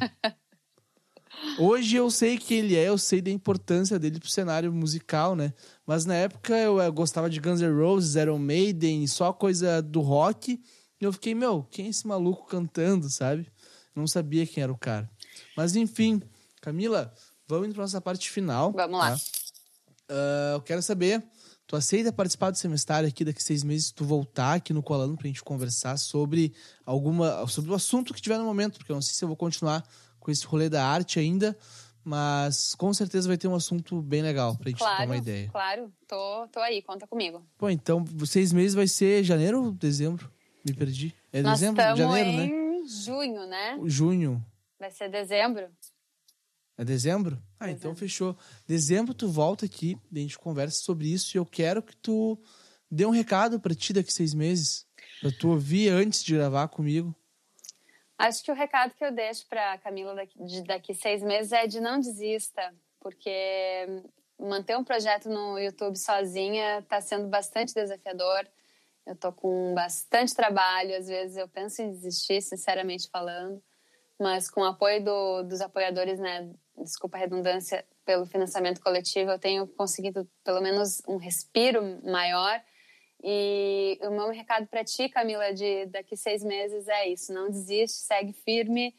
[SPEAKER 1] Hoje eu sei que ele é, eu sei da importância dele pro cenário musical, né? Mas na época eu, eh, gostava de Guns N' Roses, Iron Maiden, só coisa do rock. E eu fiquei, meu, quem é esse maluco cantando, sabe? Não sabia quem era o cara. Mas enfim, Camila, vamos pra nossa parte final.
[SPEAKER 2] Vamos lá.
[SPEAKER 1] tá? Ah, eu quero saber, tu aceita participar do semestário aqui daqui seis meses, tu voltar aqui no Colando pra gente conversar sobre alguma. sobre o assunto que tiver no momento, porque eu não sei se eu vou continuar com esse rolê da arte ainda, mas com certeza vai ter um assunto bem legal pra gente
[SPEAKER 2] Claro,
[SPEAKER 1] trocar uma ideia.
[SPEAKER 2] claro. Tô, tô aí, conta comigo.
[SPEAKER 1] Pô, então, seis meses vai ser janeiro ou dezembro? Me perdi. É
[SPEAKER 2] Nós
[SPEAKER 1] dezembro? Janeiro, né?
[SPEAKER 2] em junho, né?
[SPEAKER 1] Junho.
[SPEAKER 2] Vai ser dezembro.
[SPEAKER 1] É dezembro? Ah, então fechou. Dezembro tu volta aqui, a gente conversa sobre isso e eu quero que tu dê um recado pra ti daqui seis meses. Pra tu ouvir antes de gravar comigo.
[SPEAKER 2] Acho que o recado que eu deixo para Camila daqui, de daqui seis meses é de não desista, porque manter um projeto no YouTube sozinha está sendo bastante desafiador. Eu tô com bastante trabalho, às vezes eu penso em desistir, sinceramente falando, mas com o apoio do, dos apoiadores, né, desculpa a redundância, pelo financiamento coletivo, eu tenho conseguido pelo menos um respiro maior. E o meu recado para ti, Camila, de daqui seis meses é isso: não desiste, segue firme,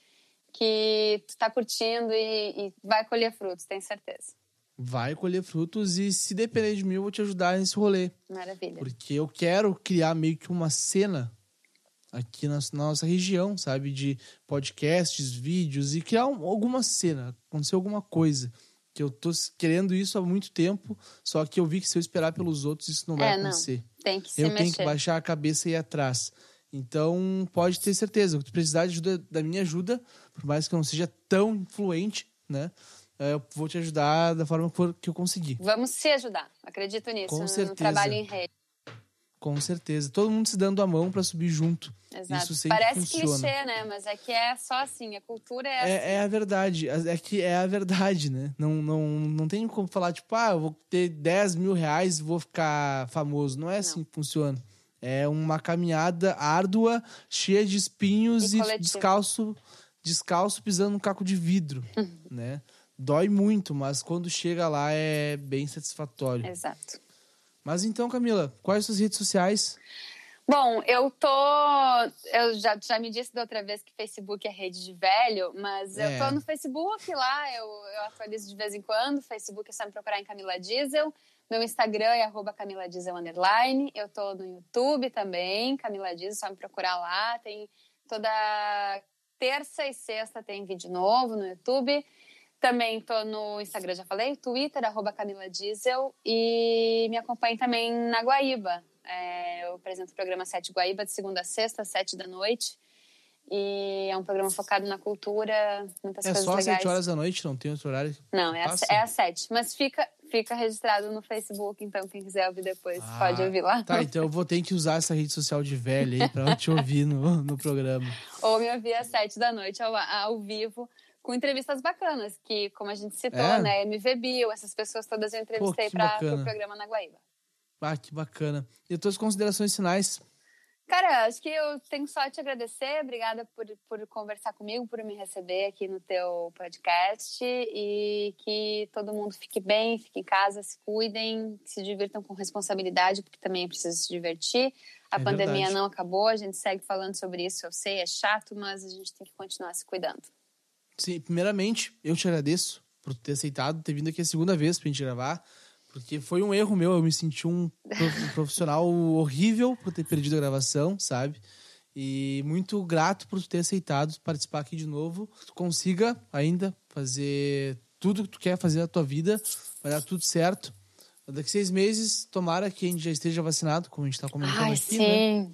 [SPEAKER 2] que tu tá curtindo e, e vai colher frutos, tenho certeza.
[SPEAKER 1] Vai colher frutos e se depender de mim, eu vou te ajudar nesse rolê.
[SPEAKER 2] Maravilha.
[SPEAKER 1] Porque eu quero criar meio que uma cena aqui na, nossa região, sabe? De podcasts, vídeos e criar um- alguma cena, acontecer alguma coisa. Que eu tô querendo isso há muito tempo, só que eu vi que se eu esperar pelos outros, isso não vai
[SPEAKER 2] É, não.
[SPEAKER 1] acontecer.
[SPEAKER 2] Tem que se
[SPEAKER 1] eu
[SPEAKER 2] mexer.
[SPEAKER 1] tenho que baixar a cabeça e ir atrás. Então, pode ter certeza, se tu precisar de ajuda, da minha ajuda, por mais que eu não seja tão influente, né? eh, Eu vou te ajudar da forma que que eu conseguir.
[SPEAKER 2] Vamos se ajudar, acredito nisso,
[SPEAKER 1] Com
[SPEAKER 2] no
[SPEAKER 1] certeza.
[SPEAKER 2] trabalho em rede.
[SPEAKER 1] Com certeza. Todo mundo se dando a mão pra subir junto.
[SPEAKER 2] Exato. Parece
[SPEAKER 1] funciona.
[SPEAKER 2] clichê, né? Mas é que é só assim, a cultura é, assim.
[SPEAKER 1] É, é a verdade. É que é a verdade, né? Não, não, não tem como falar, tipo, ah, eu vou ter 10 mil reais e vou ficar famoso. Não é assim que funciona. É uma caminhada árdua, cheia de espinhos
[SPEAKER 2] E
[SPEAKER 1] e, descalço, descalço pisando num caco de vidro, né? Dói muito, mas quando chega lá é bem satisfatório.
[SPEAKER 2] Exato.
[SPEAKER 1] Mas então, Camila, quais suas redes sociais?
[SPEAKER 2] Bom, eu tô. Eu já, já me disse da outra vez que Facebook é rede de velho, mas
[SPEAKER 1] É.
[SPEAKER 2] eu tô no Facebook lá, eu, eu atualizo de vez em quando. Facebook é só me procurar em Camila Diesel. Meu Instagram é arroba Camila Diesel underline. Eu tô no YouTube também, Camila Diesel, só me procurar lá. Tem toda terça e sexta tem vídeo novo no YouTube. Também tô no Instagram, já falei, Twitter, arroba Camila Diesel. E me acompanhe também na Guaíba. É, eu apresento o programa Sete Guaíba de segunda a sexta, às sete da noite. E é um programa focado na cultura, muitas
[SPEAKER 1] É
[SPEAKER 2] coisas
[SPEAKER 1] só às
[SPEAKER 2] legais.
[SPEAKER 1] 7 horas da noite, não tem outro horário?
[SPEAKER 2] Não, é às, é às sete. Mas fica, fica registrado no Facebook, então quem quiser ouvir depois
[SPEAKER 1] Ah,
[SPEAKER 2] pode ouvir lá.
[SPEAKER 1] Tá, então eu vou ter que usar essa rede social de velho aí pra eu te ouvir no, no programa.
[SPEAKER 2] Ou me ouvir às sete da noite ao, ao vivo, com entrevistas bacanas, que, como a gente citou,
[SPEAKER 1] É?
[SPEAKER 2] né? MV Bill, essas pessoas todas eu entrevistei para o programa na Guaíba.
[SPEAKER 1] Ah, que bacana. E as tuas considerações finais?
[SPEAKER 2] Cara, acho que eu tenho só a te agradecer. Obrigada por, por conversar comigo, por me receber aqui no teu podcast. E que todo mundo fique bem, fique em casa, se cuidem, se divirtam com responsabilidade, porque também é preciso se divertir. A
[SPEAKER 1] É
[SPEAKER 2] pandemia
[SPEAKER 1] verdade.
[SPEAKER 2] não acabou, a gente segue falando sobre isso, eu sei, é chato, mas a gente tem que continuar se cuidando.
[SPEAKER 1] Sim, primeiramente, eu te agradeço por ter aceitado, ter vindo aqui a segunda vez pra gente gravar. Porque foi um erro meu, eu me senti um prof- profissional horrível por ter perdido a gravação, sabe? E muito grato por tu ter aceitado participar aqui de novo. Tu consiga ainda fazer tudo que tu quer fazer na tua vida, vai dar tudo certo. Daqui seis meses, tomara que a gente já esteja vacinado, como a gente tá comentando
[SPEAKER 2] Ai,
[SPEAKER 1] aqui, né?
[SPEAKER 2] sim.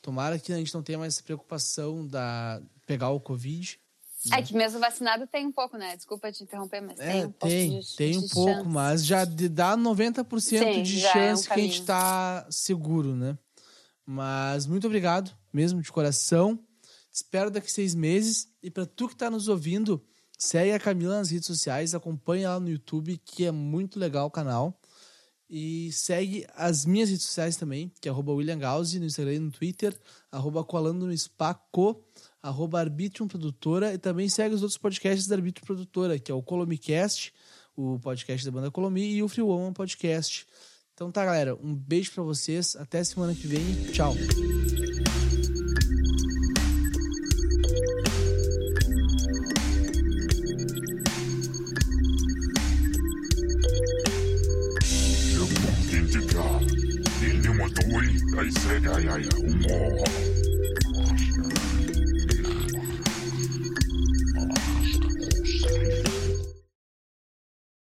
[SPEAKER 1] Tomara que a gente não tenha mais essa preocupação da pegar o Covid.
[SPEAKER 2] É que mesmo vacinado tem um pouco, né? Desculpa te interromper, mas
[SPEAKER 1] É,
[SPEAKER 2] tem um pouco
[SPEAKER 1] tem,
[SPEAKER 2] de,
[SPEAKER 1] tem
[SPEAKER 2] de
[SPEAKER 1] um pouco,
[SPEAKER 2] chance.
[SPEAKER 1] mas já de- dá 90%
[SPEAKER 2] Sim,
[SPEAKER 1] de
[SPEAKER 2] já é um
[SPEAKER 1] chance que a gente tá seguro, né? Mas muito obrigado, mesmo de coração. Te espero daqui seis meses. E para tu que tá nos ouvindo, segue a Camila nas redes sociais, acompanha ela no YouTube, que é muito legal o canal. E segue as minhas redes sociais também, que é arroba William no Instagram e no Twitter, arroba Colando no Spaco, arroba Arbitrium Produtora, e também segue os outros podcasts da Arbitrium Produtora, que é o Colomicast, o podcast da banda Colomi, e o Free Woman Podcast. Então tá, galera, um beijo pra vocês, até semana que vem, tchau!